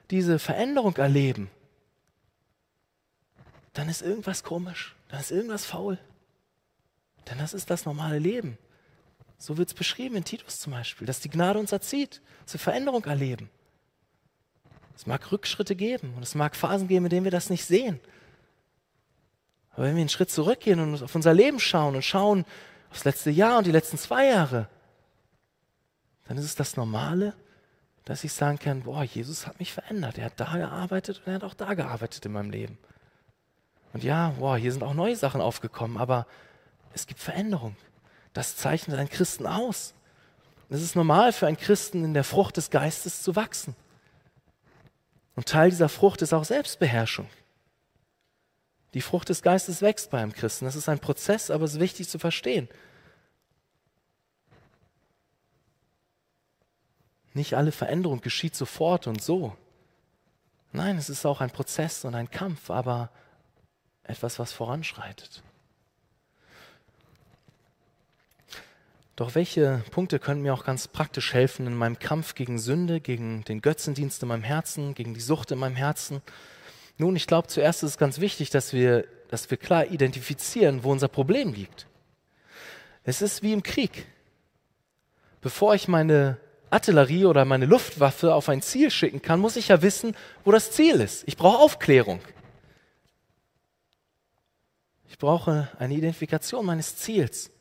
diese Veränderung erleben, dann ist irgendwas komisch, dann ist irgendwas faul. Denn das ist das normale Leben. So wird es beschrieben in Titus zum Beispiel, dass die Gnade uns erzieht, dass wir Veränderung erleben. Es mag Rückschritte geben und es mag Phasen geben, in denen wir das nicht sehen. Aber wenn wir einen Schritt zurückgehen und auf unser Leben schauen und schauen aufs letzte Jahr und die letzten zwei Jahre, dann ist es das Normale, dass ich sagen kann, boah, Jesus hat mich verändert. Er hat da gearbeitet und er hat auch da gearbeitet in meinem Leben. Und ja, boah, hier sind auch neue Sachen aufgekommen, aber es gibt Veränderung. Das zeichnet einen Christen aus. Es ist normal für einen Christen in der Frucht des Geistes zu wachsen. Und Teil dieser Frucht ist auch Selbstbeherrschung. Die Frucht des Geistes wächst bei einem Christen. Das ist ein Prozess, aber es ist wichtig zu verstehen. Nicht alle Veränderung geschieht sofort und so. Nein, es ist auch ein Prozess und ein Kampf, aber etwas, was voranschreitet. Doch welche Punkte können mir auch ganz praktisch helfen in meinem Kampf gegen Sünde, gegen den Götzendienst in meinem Herzen, gegen die Sucht in meinem Herzen? Nun, ich glaube, zuerst ist es ganz wichtig, dass wir, dass wir klar identifizieren, wo unser Problem liegt. Es ist wie im Krieg. Bevor ich meine Artillerie oder meine Luftwaffe auf ein Ziel schicken kann, muss ich ja wissen, wo das Ziel ist. Ich brauche Aufklärung. Brauche eine Identifikation meines Ziels.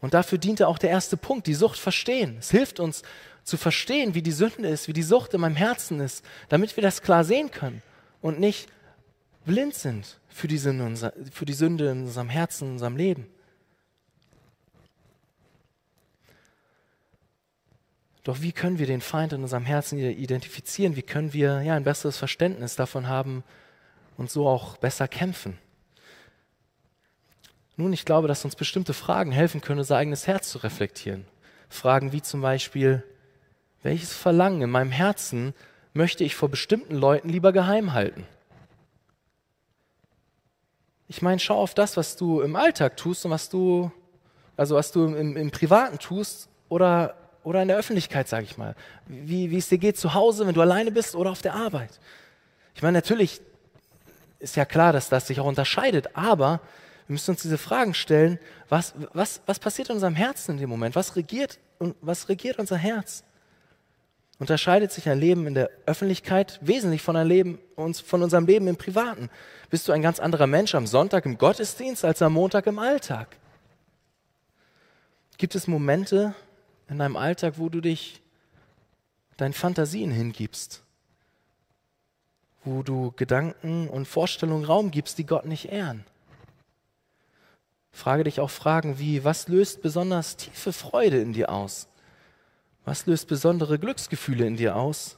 Und dafür diente auch der erste Punkt, die Sucht verstehen. Es hilft uns zu verstehen, wie die Sünde ist, wie die Sucht in meinem Herzen ist, damit wir das klar sehen können und nicht blind sind für die Sünde, für die Sünde in unserem Herzen, in unserem Leben. Doch wie können wir den Feind in unserem Herzen identifizieren? Wie können wir ja, ein besseres Verständnis davon haben und so auch besser kämpfen? Nun, ich glaube, dass uns bestimmte Fragen helfen können, unser eigenes Herz zu reflektieren. Fragen wie zum Beispiel, welches Verlangen in meinem Herzen möchte ich vor bestimmten Leuten lieber geheim halten? Ich meine, schau auf das, was du im Alltag tust und was du, also was du im, im Privaten tust oder oder in der Öffentlichkeit, sage ich mal. Wie, wie es dir geht zu Hause, wenn du alleine bist oder auf der Arbeit. Ich meine, natürlich ist ja klar, dass das sich auch unterscheidet, aber wir müssen uns diese Fragen stellen, was, was, was passiert in unserem Herzen in dem Moment? Was regiert, was regiert unser Herz? Unterscheidet sich ein Leben in der Öffentlichkeit wesentlich von, ein Leben, von unserem Leben im Privaten? Bist du ein ganz anderer Mensch am Sonntag im Gottesdienst als am Montag im Alltag? Gibt es Momente, in deinem Alltag, wo du dich deinen Fantasien hingibst, wo du Gedanken und Vorstellungen Raum gibst, die Gott nicht ehren. Frage dich auch Fragen wie, was löst besonders tiefe Freude in dir aus? Was löst besondere Glücksgefühle in dir aus?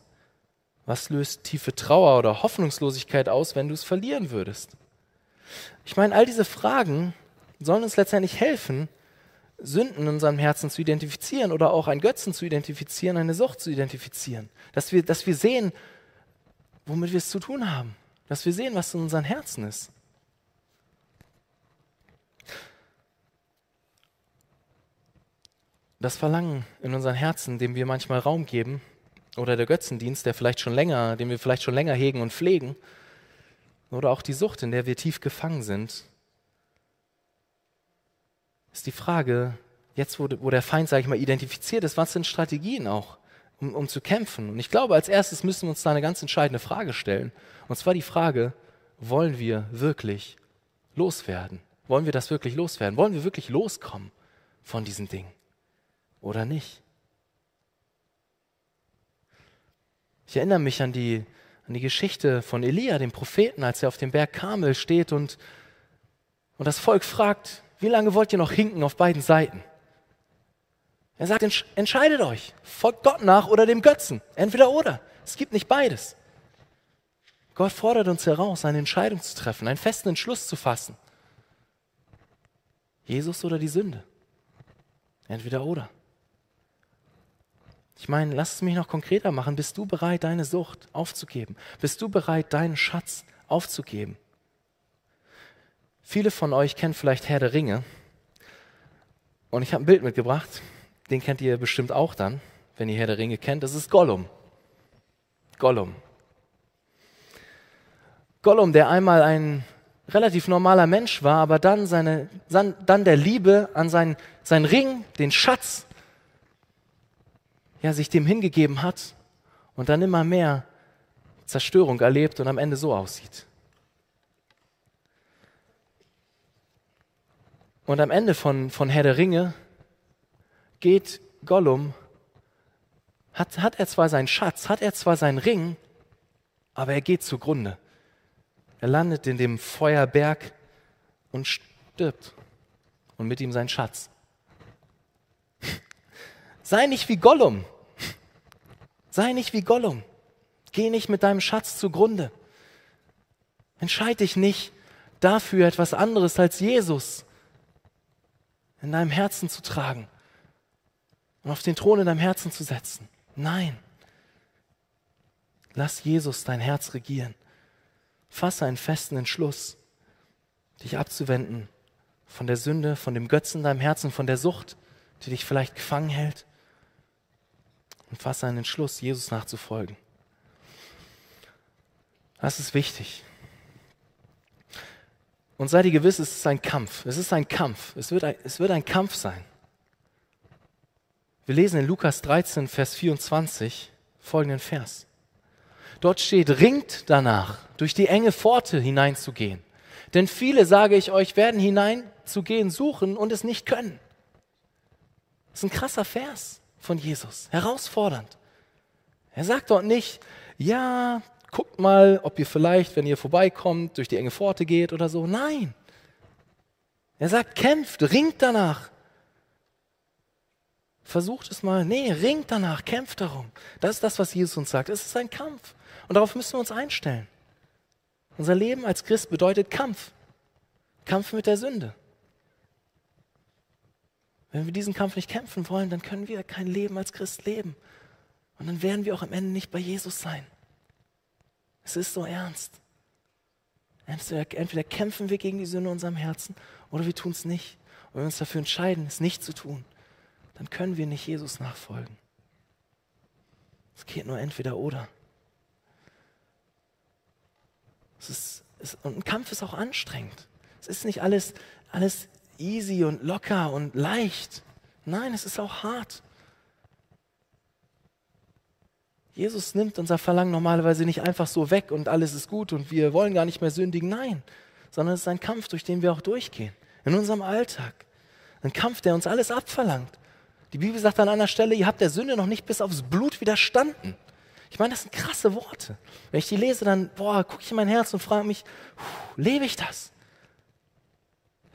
Was löst tiefe Trauer oder Hoffnungslosigkeit aus, wenn du es verlieren würdest? Ich meine, all diese Fragen sollen uns letztendlich helfen, Sünden in unserem Herzen zu identifizieren oder auch einen Götzen zu identifizieren, eine Sucht zu identifizieren. Dass wir, dass wir sehen, womit wir es zu tun haben. Dass wir sehen, was in unseren Herzen ist. Das Verlangen in unseren Herzen, dem wir manchmal Raum geben, oder der Götzendienst, der vielleicht schon länger, den wir vielleicht schon länger hegen und pflegen, oder auch die Sucht, in der wir tief gefangen sind, ist die Frage, jetzt wo, wo der Feind, sage ich mal, identifiziert ist, was sind Strategien auch, um, um zu kämpfen? Und ich glaube, als erstes müssen wir uns da eine ganz entscheidende Frage stellen. Und zwar die Frage, wollen wir wirklich loswerden? Wollen wir das wirklich loswerden? Wollen wir wirklich loskommen von diesen Dingen? Oder nicht? Ich erinnere mich an die, an die Geschichte von Elia, dem Propheten, als er auf dem Berg Karmel steht und, und das Volk fragt, wie lange wollt ihr noch hinken auf beiden Seiten? Er sagt, entscheidet euch, folgt Gott nach oder dem Götzen. Entweder oder. Es gibt nicht beides. Gott fordert uns heraus, eine Entscheidung zu treffen, einen festen Entschluss zu fassen. Jesus oder die Sünde. Entweder oder. Ich meine, lass es mich noch konkreter machen. Bist du bereit, deine Sucht aufzugeben? Bist du bereit, deinen Schatz aufzugeben? Viele von euch kennen vielleicht Herr der Ringe. Und ich habe ein Bild mitgebracht. den kennt ihr bestimmt auch dann, wenn ihr Herr der Ringe kennt, das ist Gollum. Gollum. Gollum, der einmal ein relativ normaler Mensch war, aber dann, seine, dann der Liebe an seinen, seinen Ring, den Schatz, ja, sich dem hingegeben hat und dann immer mehr Zerstörung erlebt und am Ende so aussieht. Und am Ende von, von Herr der Ringe geht Gollum, hat, hat er zwar seinen Schatz, hat er zwar seinen Ring, aber er geht zugrunde. Er landet in dem Feuerberg und stirbt. Und mit ihm sein Schatz. Sei nicht wie Gollum. Sei nicht wie Gollum. Geh nicht mit deinem Schatz zugrunde. Entscheide dich nicht dafür, etwas anderes als Jesus in deinem Herzen zu tragen und auf den Thron in deinem Herzen zu setzen. Nein. Lass Jesus dein Herz regieren. Fasse einen festen Entschluss, dich abzuwenden von der Sünde, von dem Götzen in deinem Herzen, von der Sucht, die dich vielleicht gefangen hält. Und fasse einen Entschluss, Jesus nachzufolgen. Das ist wichtig. Und sei dir gewiss, es ist ein Kampf. Es ist ein Kampf. Es wird ein, es wird ein Kampf sein. Wir lesen in Lukas 13, Vers 24 folgenden Vers. Dort steht, ringt danach, durch die enge Pforte hineinzugehen. Denn viele, sage ich euch, werden hineinzugehen suchen und es nicht können. Das ist ein krasser Vers von Jesus, herausfordernd. Er sagt dort nicht, ja, guckt mal, ob ihr vielleicht, wenn ihr vorbeikommt, durch die enge Pforte geht oder so. Nein. Er sagt, kämpft, ringt danach. Versucht es mal. Nee, ringt danach, kämpft darum. Das ist das, was Jesus uns sagt. Es ist ein Kampf. Und darauf müssen wir uns einstellen. Unser Leben als Christ bedeutet Kampf. Kampf mit der Sünde. Wenn wir diesen Kampf nicht kämpfen wollen, dann können wir kein Leben als Christ leben. Und dann werden wir auch am Ende nicht bei Jesus sein. Es ist so ernst. Entweder kämpfen wir gegen die Sünde in unserem Herzen oder wir tun es nicht. Und wenn wir uns dafür entscheiden, es nicht zu tun, dann können wir nicht Jesus nachfolgen. Es geht nur entweder oder. Es ist, es, und ein Kampf ist auch anstrengend. Es ist nicht alles, alles easy und locker und leicht. Nein, es ist auch hart. Jesus nimmt unser Verlangen normalerweise nicht einfach so weg und alles ist gut und wir wollen gar nicht mehr sündigen. Nein, sondern es ist ein Kampf, durch den wir auch durchgehen. In unserem Alltag. Ein Kampf, der uns alles abverlangt. Die Bibel sagt an einer Stelle, ihr habt der Sünde noch nicht bis aufs Blut widerstanden. Ich meine, das sind krasse Worte. Wenn ich die lese, dann gucke ich in mein Herz und frage mich, lebe ich das?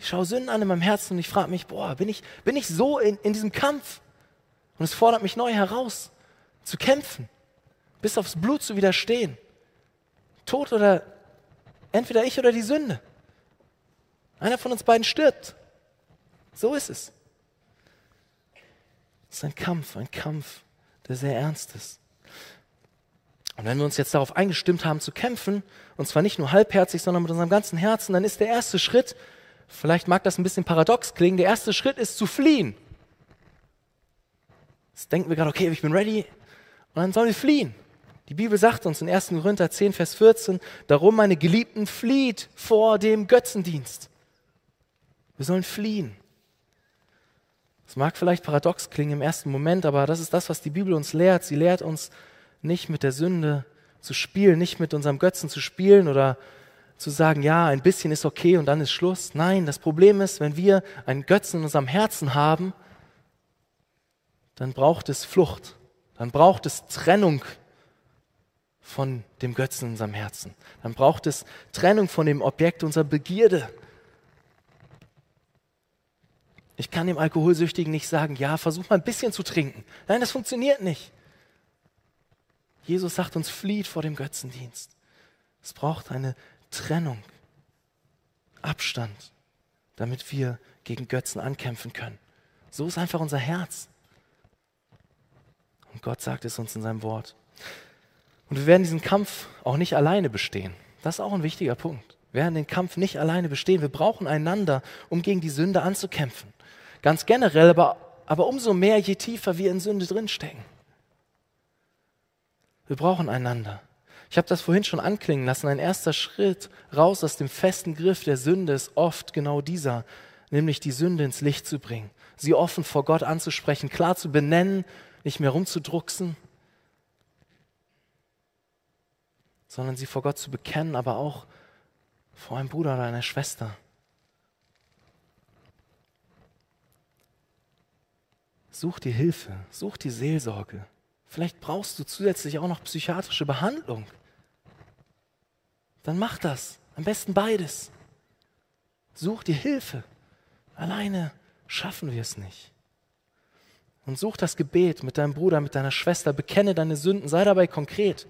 Ich schaue Sünden an in meinem Herzen und ich frage mich, boah, bin ich, bin ich so in, in diesem Kampf? Und es fordert mich neu heraus, zu kämpfen bis aufs Blut zu widerstehen. Tod oder entweder ich oder die Sünde. Einer von uns beiden stirbt. So ist es. Es ist ein Kampf, ein Kampf, der sehr ernst ist. Und wenn wir uns jetzt darauf eingestimmt haben zu kämpfen, und zwar nicht nur halbherzig, sondern mit unserem ganzen Herzen, dann ist der erste Schritt, vielleicht mag das ein bisschen paradox klingen, der erste Schritt ist zu fliehen. Jetzt denken wir gerade, okay, ich bin ready, und dann sollen wir fliehen. Die Bibel sagt uns in 1. Korinther 10, Vers 14, darum, meine Geliebten, flieht vor dem Götzendienst. Wir sollen fliehen. Das mag vielleicht paradox klingen im ersten Moment, aber das ist das, was die Bibel uns lehrt. Sie lehrt uns nicht mit der Sünde zu spielen, nicht mit unserem Götzen zu spielen oder zu sagen, ja, ein bisschen ist okay und dann ist Schluss. Nein, das Problem ist, wenn wir einen Götzen in unserem Herzen haben, dann braucht es Flucht, dann braucht es Trennung von dem Götzen in unserem Herzen. Dann braucht es Trennung von dem Objekt unserer Begierde. Ich kann dem Alkoholsüchtigen nicht sagen, ja, versuch mal ein bisschen zu trinken. Nein, das funktioniert nicht. Jesus sagt uns, flieht vor dem Götzendienst. Es braucht eine Trennung, Abstand, damit wir gegen Götzen ankämpfen können. So ist einfach unser Herz. Und Gott sagt es uns in seinem Wort. Und wir werden diesen Kampf auch nicht alleine bestehen. Das ist auch ein wichtiger Punkt. Wir werden den Kampf nicht alleine bestehen. Wir brauchen einander, um gegen die Sünde anzukämpfen. Ganz generell, aber aber umso mehr, je tiefer wir in Sünde drinstecken. Wir brauchen einander. Ich habe das vorhin schon anklingen lassen. Ein erster Schritt raus aus dem festen Griff der Sünde ist oft genau dieser, nämlich die Sünde ins Licht zu bringen, sie offen vor Gott anzusprechen, klar zu benennen, nicht mehr rumzudrucksen, sondern sie vor Gott zu bekennen, aber auch vor einem Bruder oder einer Schwester. Such dir Hilfe, such dir Seelsorge. Vielleicht brauchst du zusätzlich auch noch psychiatrische Behandlung. Dann mach das. Am besten beides. Such dir Hilfe. Alleine schaffen wir es nicht. Und such das Gebet mit deinem Bruder, mit deiner Schwester. Bekenne deine Sünden. Sei dabei konkret.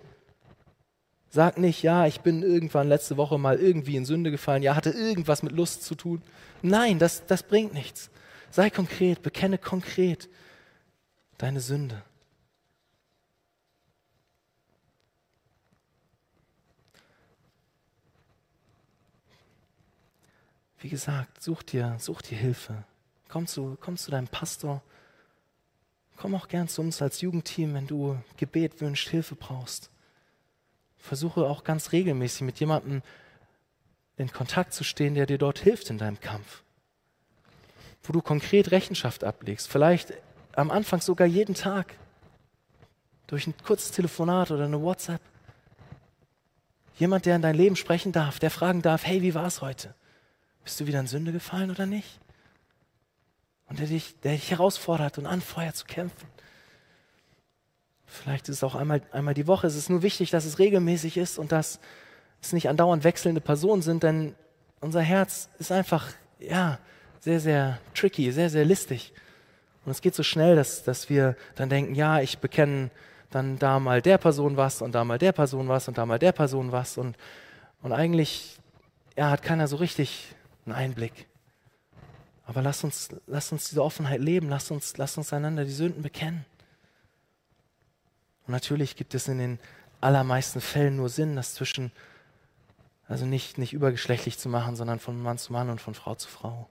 Sag nicht, ja, ich bin irgendwann letzte Woche mal irgendwie in Sünde gefallen, ja, hatte irgendwas mit Lust zu tun. Nein, das, das bringt nichts. Sei konkret, bekenne konkret deine Sünde. Wie gesagt, such dir, such dir Hilfe. Komm zu, komm zu deinem Pastor. Komm auch gern zu uns als Jugendteam, wenn du Gebet wünschst, Hilfe brauchst. Versuche auch ganz regelmäßig mit jemandem in Kontakt zu stehen, der dir dort hilft in deinem Kampf wo du konkret Rechenschaft ablegst. Vielleicht am Anfang sogar jeden Tag. Durch ein kurzes Telefonat oder eine WhatsApp. Jemand, der in dein Leben sprechen darf, der fragen darf, hey, wie war es heute? Bist du wieder in Sünde gefallen oder nicht? Und der dich, der dich herausfordert und anfeuert zu kämpfen. Vielleicht ist es auch einmal, einmal die Woche. Es ist nur wichtig, dass es regelmäßig ist und dass es nicht andauernd wechselnde Personen sind, denn unser Herz ist einfach, ja, sehr, sehr tricky, sehr, sehr listig. Und es geht so schnell, dass, dass wir dann denken, ja, ich bekenne dann da mal der Person was und da mal der Person was und da mal der Person was. Und, und eigentlich ja, hat keiner so richtig einen Einblick. Aber lass uns, lass uns diese Offenheit leben, lass uns, lass uns einander die Sünden bekennen. Und natürlich gibt es in den allermeisten Fällen nur Sinn, das zwischen, also nicht, nicht übergeschlechtlich zu machen, sondern von Mann zu Mann und von Frau zu Frau.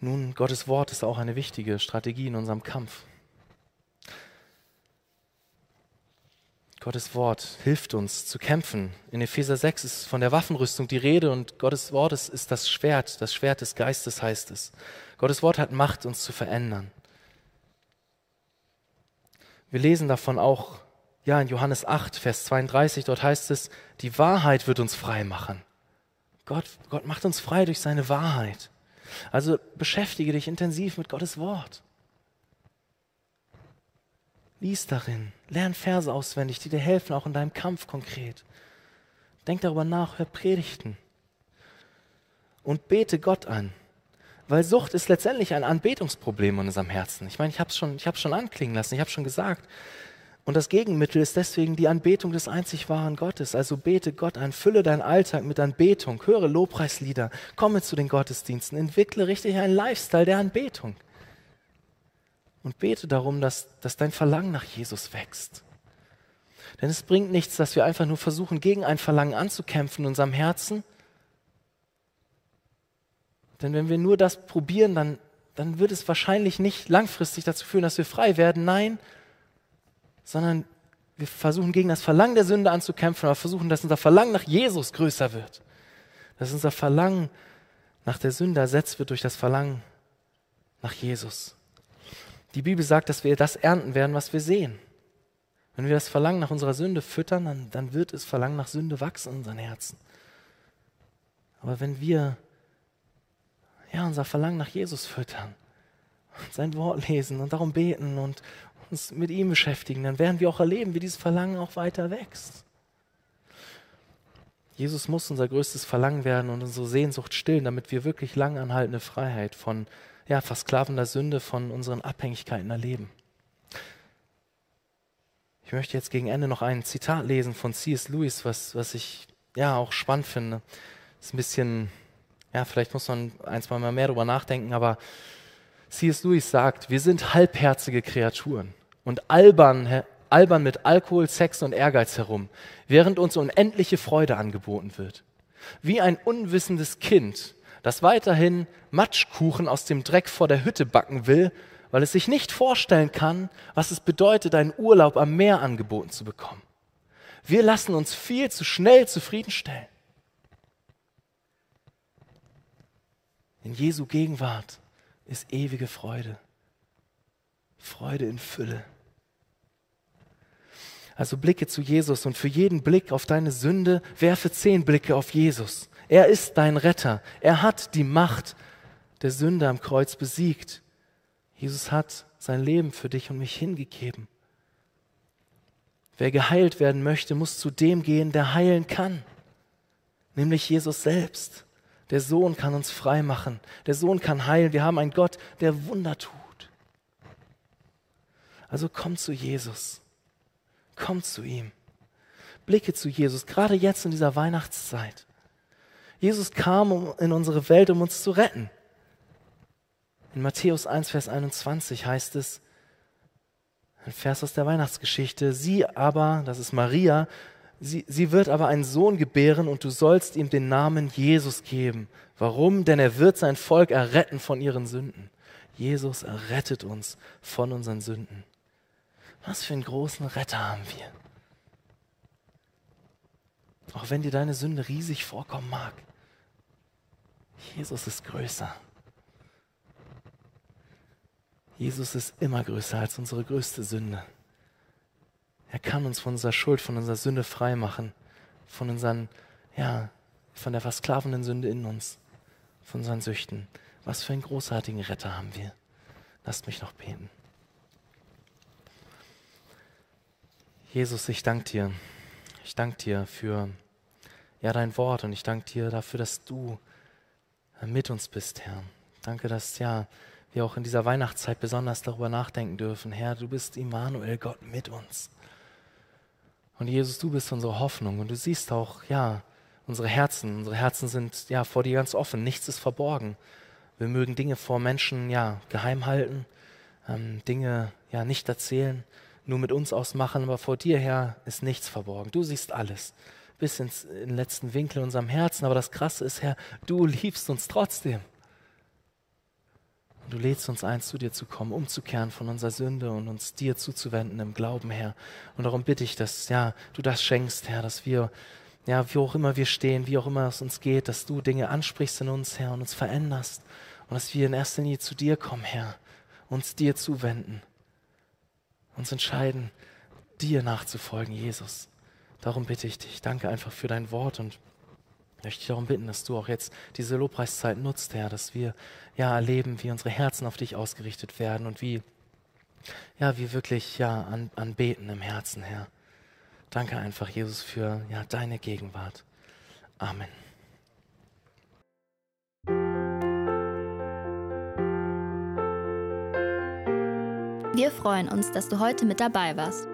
Nun, Gottes Wort ist auch eine wichtige Strategie in unserem Kampf. Gottes Wort hilft uns zu kämpfen. In Epheser 6 ist von der Waffenrüstung die Rede und Gottes Wort ist, das Schwert, das Schwert des Geistes heißt es. Gottes Wort hat Macht, uns zu verändern. Wir lesen davon auch ja, in Johannes 8, Vers 32, dort heißt es, die Wahrheit wird uns frei machen. Gott, Gott macht uns frei durch seine Wahrheit. Also beschäftige dich intensiv mit Gottes Wort. Lies darin, lern Verse auswendig, die dir helfen, auch in deinem Kampf konkret. Denk darüber nach, hör Predigten. Und bete Gott an. Weil Sucht ist letztendlich ein Anbetungsproblem in unserem Herzen. Ich meine, ich habe es schon, schon anklingen lassen, ich habe schon gesagt, und das Gegenmittel ist deswegen die Anbetung des einzig wahren Gottes. Also bete Gott an, fülle deinen Alltag mit Anbetung, höre Lobpreislieder, komme zu den Gottesdiensten, entwickle richtig einen Lifestyle der Anbetung. Und bete darum, dass, dass dein Verlangen nach Jesus wächst. Denn es bringt nichts, dass wir einfach nur versuchen, gegen ein Verlangen anzukämpfen in unserem Herzen. Denn wenn wir nur das probieren, dann, dann wird es wahrscheinlich nicht langfristig dazu führen, dass wir frei werden. Nein, sondern wir versuchen gegen das Verlangen der Sünde anzukämpfen, aber versuchen, dass unser Verlangen nach Jesus größer wird. Dass unser Verlangen nach der Sünde ersetzt wird durch das Verlangen nach Jesus. Die Bibel sagt, dass wir das ernten werden, was wir sehen. Wenn wir das Verlangen nach unserer Sünde füttern, dann, dann wird es Verlangen nach Sünde wachsen in unseren Herzen. Aber wenn wir ja, unser Verlangen nach Jesus füttern und sein Wort lesen und darum beten und, uns mit ihm beschäftigen, dann werden wir auch erleben, wie dieses Verlangen auch weiter wächst. Jesus muss unser größtes Verlangen werden und unsere Sehnsucht stillen, damit wir wirklich lang anhaltende Freiheit von ja, versklavender Sünde, von unseren Abhängigkeiten erleben. Ich möchte jetzt gegen Ende noch ein Zitat lesen von C.S. Lewis, was, was ich ja auch spannend finde. Ist ein bisschen, ja, vielleicht muss man ein, zwei Mal mehr darüber nachdenken, aber C.S. Lewis sagt, wir sind halbherzige Kreaturen und albern, albern mit Alkohol, Sex und Ehrgeiz herum, während uns unendliche Freude angeboten wird. Wie ein unwissendes Kind, das weiterhin Matschkuchen aus dem Dreck vor der Hütte backen will, weil es sich nicht vorstellen kann, was es bedeutet, einen Urlaub am Meer angeboten zu bekommen. Wir lassen uns viel zu schnell zufriedenstellen. In Jesu Gegenwart ist ewige Freude. Freude in Fülle. Also blicke zu Jesus und für jeden Blick auf deine Sünde werfe zehn Blicke auf Jesus. Er ist dein Retter. Er hat die Macht der Sünde am Kreuz besiegt. Jesus hat sein Leben für dich und mich hingegeben. Wer geheilt werden möchte, muss zu dem gehen, der heilen kann, nämlich Jesus selbst. Der Sohn kann uns frei machen. Der Sohn kann heilen. Wir haben einen Gott, der Wunder tut. Also komm zu Jesus. Komm zu ihm. Blicke zu Jesus, gerade jetzt in dieser Weihnachtszeit. Jesus kam in unsere Welt, um uns zu retten. In Matthäus 1, Vers 21 heißt es, ein Vers aus der Weihnachtsgeschichte, sie aber, das ist Maria, sie, sie wird aber einen Sohn gebären und du sollst ihm den Namen Jesus geben. Warum? Denn er wird sein Volk erretten von ihren Sünden. Jesus errettet uns von unseren Sünden. Was für einen großen Retter haben wir. Auch wenn dir deine Sünde riesig vorkommen mag, Jesus ist größer. Jesus ist immer größer als unsere größte Sünde. Er kann uns von unserer Schuld, von unserer Sünde frei machen, von unseren, ja, von der versklavenden Sünde in uns, von unseren Süchten. Was für einen großartigen Retter haben wir. Lasst mich noch beten. Jesus, ich danke dir. Ich danke dir für ja, dein Wort und ich danke dir dafür, dass du mit uns bist, Herr. Danke, dass ja, wir auch in dieser Weihnachtszeit besonders darüber nachdenken dürfen. Herr, du bist Immanuel, Gott mit uns. Und Jesus, du bist unsere Hoffnung und du siehst auch, ja, unsere Herzen. Unsere Herzen sind ja vor dir ganz offen, nichts ist verborgen. Wir mögen Dinge vor Menschen ja geheim halten, ähm, Dinge ja nicht erzählen nur mit uns ausmachen, aber vor dir, Herr, ist nichts verborgen. Du siehst alles, bis ins, in den letzten Winkel in unserem Herzen. Aber das Krasse ist, Herr, du liebst uns trotzdem. Und du lädst uns ein, zu dir zu kommen, umzukehren von unserer Sünde und uns dir zuzuwenden im Glauben, Herr. Und darum bitte ich, dass ja, du das schenkst, Herr, dass wir, ja, wie auch immer wir stehen, wie auch immer es uns geht, dass du Dinge ansprichst in uns, Herr, und uns veränderst. Und dass wir in erster Linie zu dir kommen, Herr, uns dir zuwenden uns entscheiden, dir nachzufolgen, Jesus. Darum bitte ich dich. Danke einfach für dein Wort und möchte dich darum bitten, dass du auch jetzt diese Lobpreiszeit nutzt, Herr, dass wir ja erleben, wie unsere Herzen auf dich ausgerichtet werden und wie ja, wir wirklich ja an, anbeten im Herzen, Herr. Danke einfach, Jesus, für ja deine Gegenwart. Amen. Wir freuen uns, dass du heute mit dabei warst.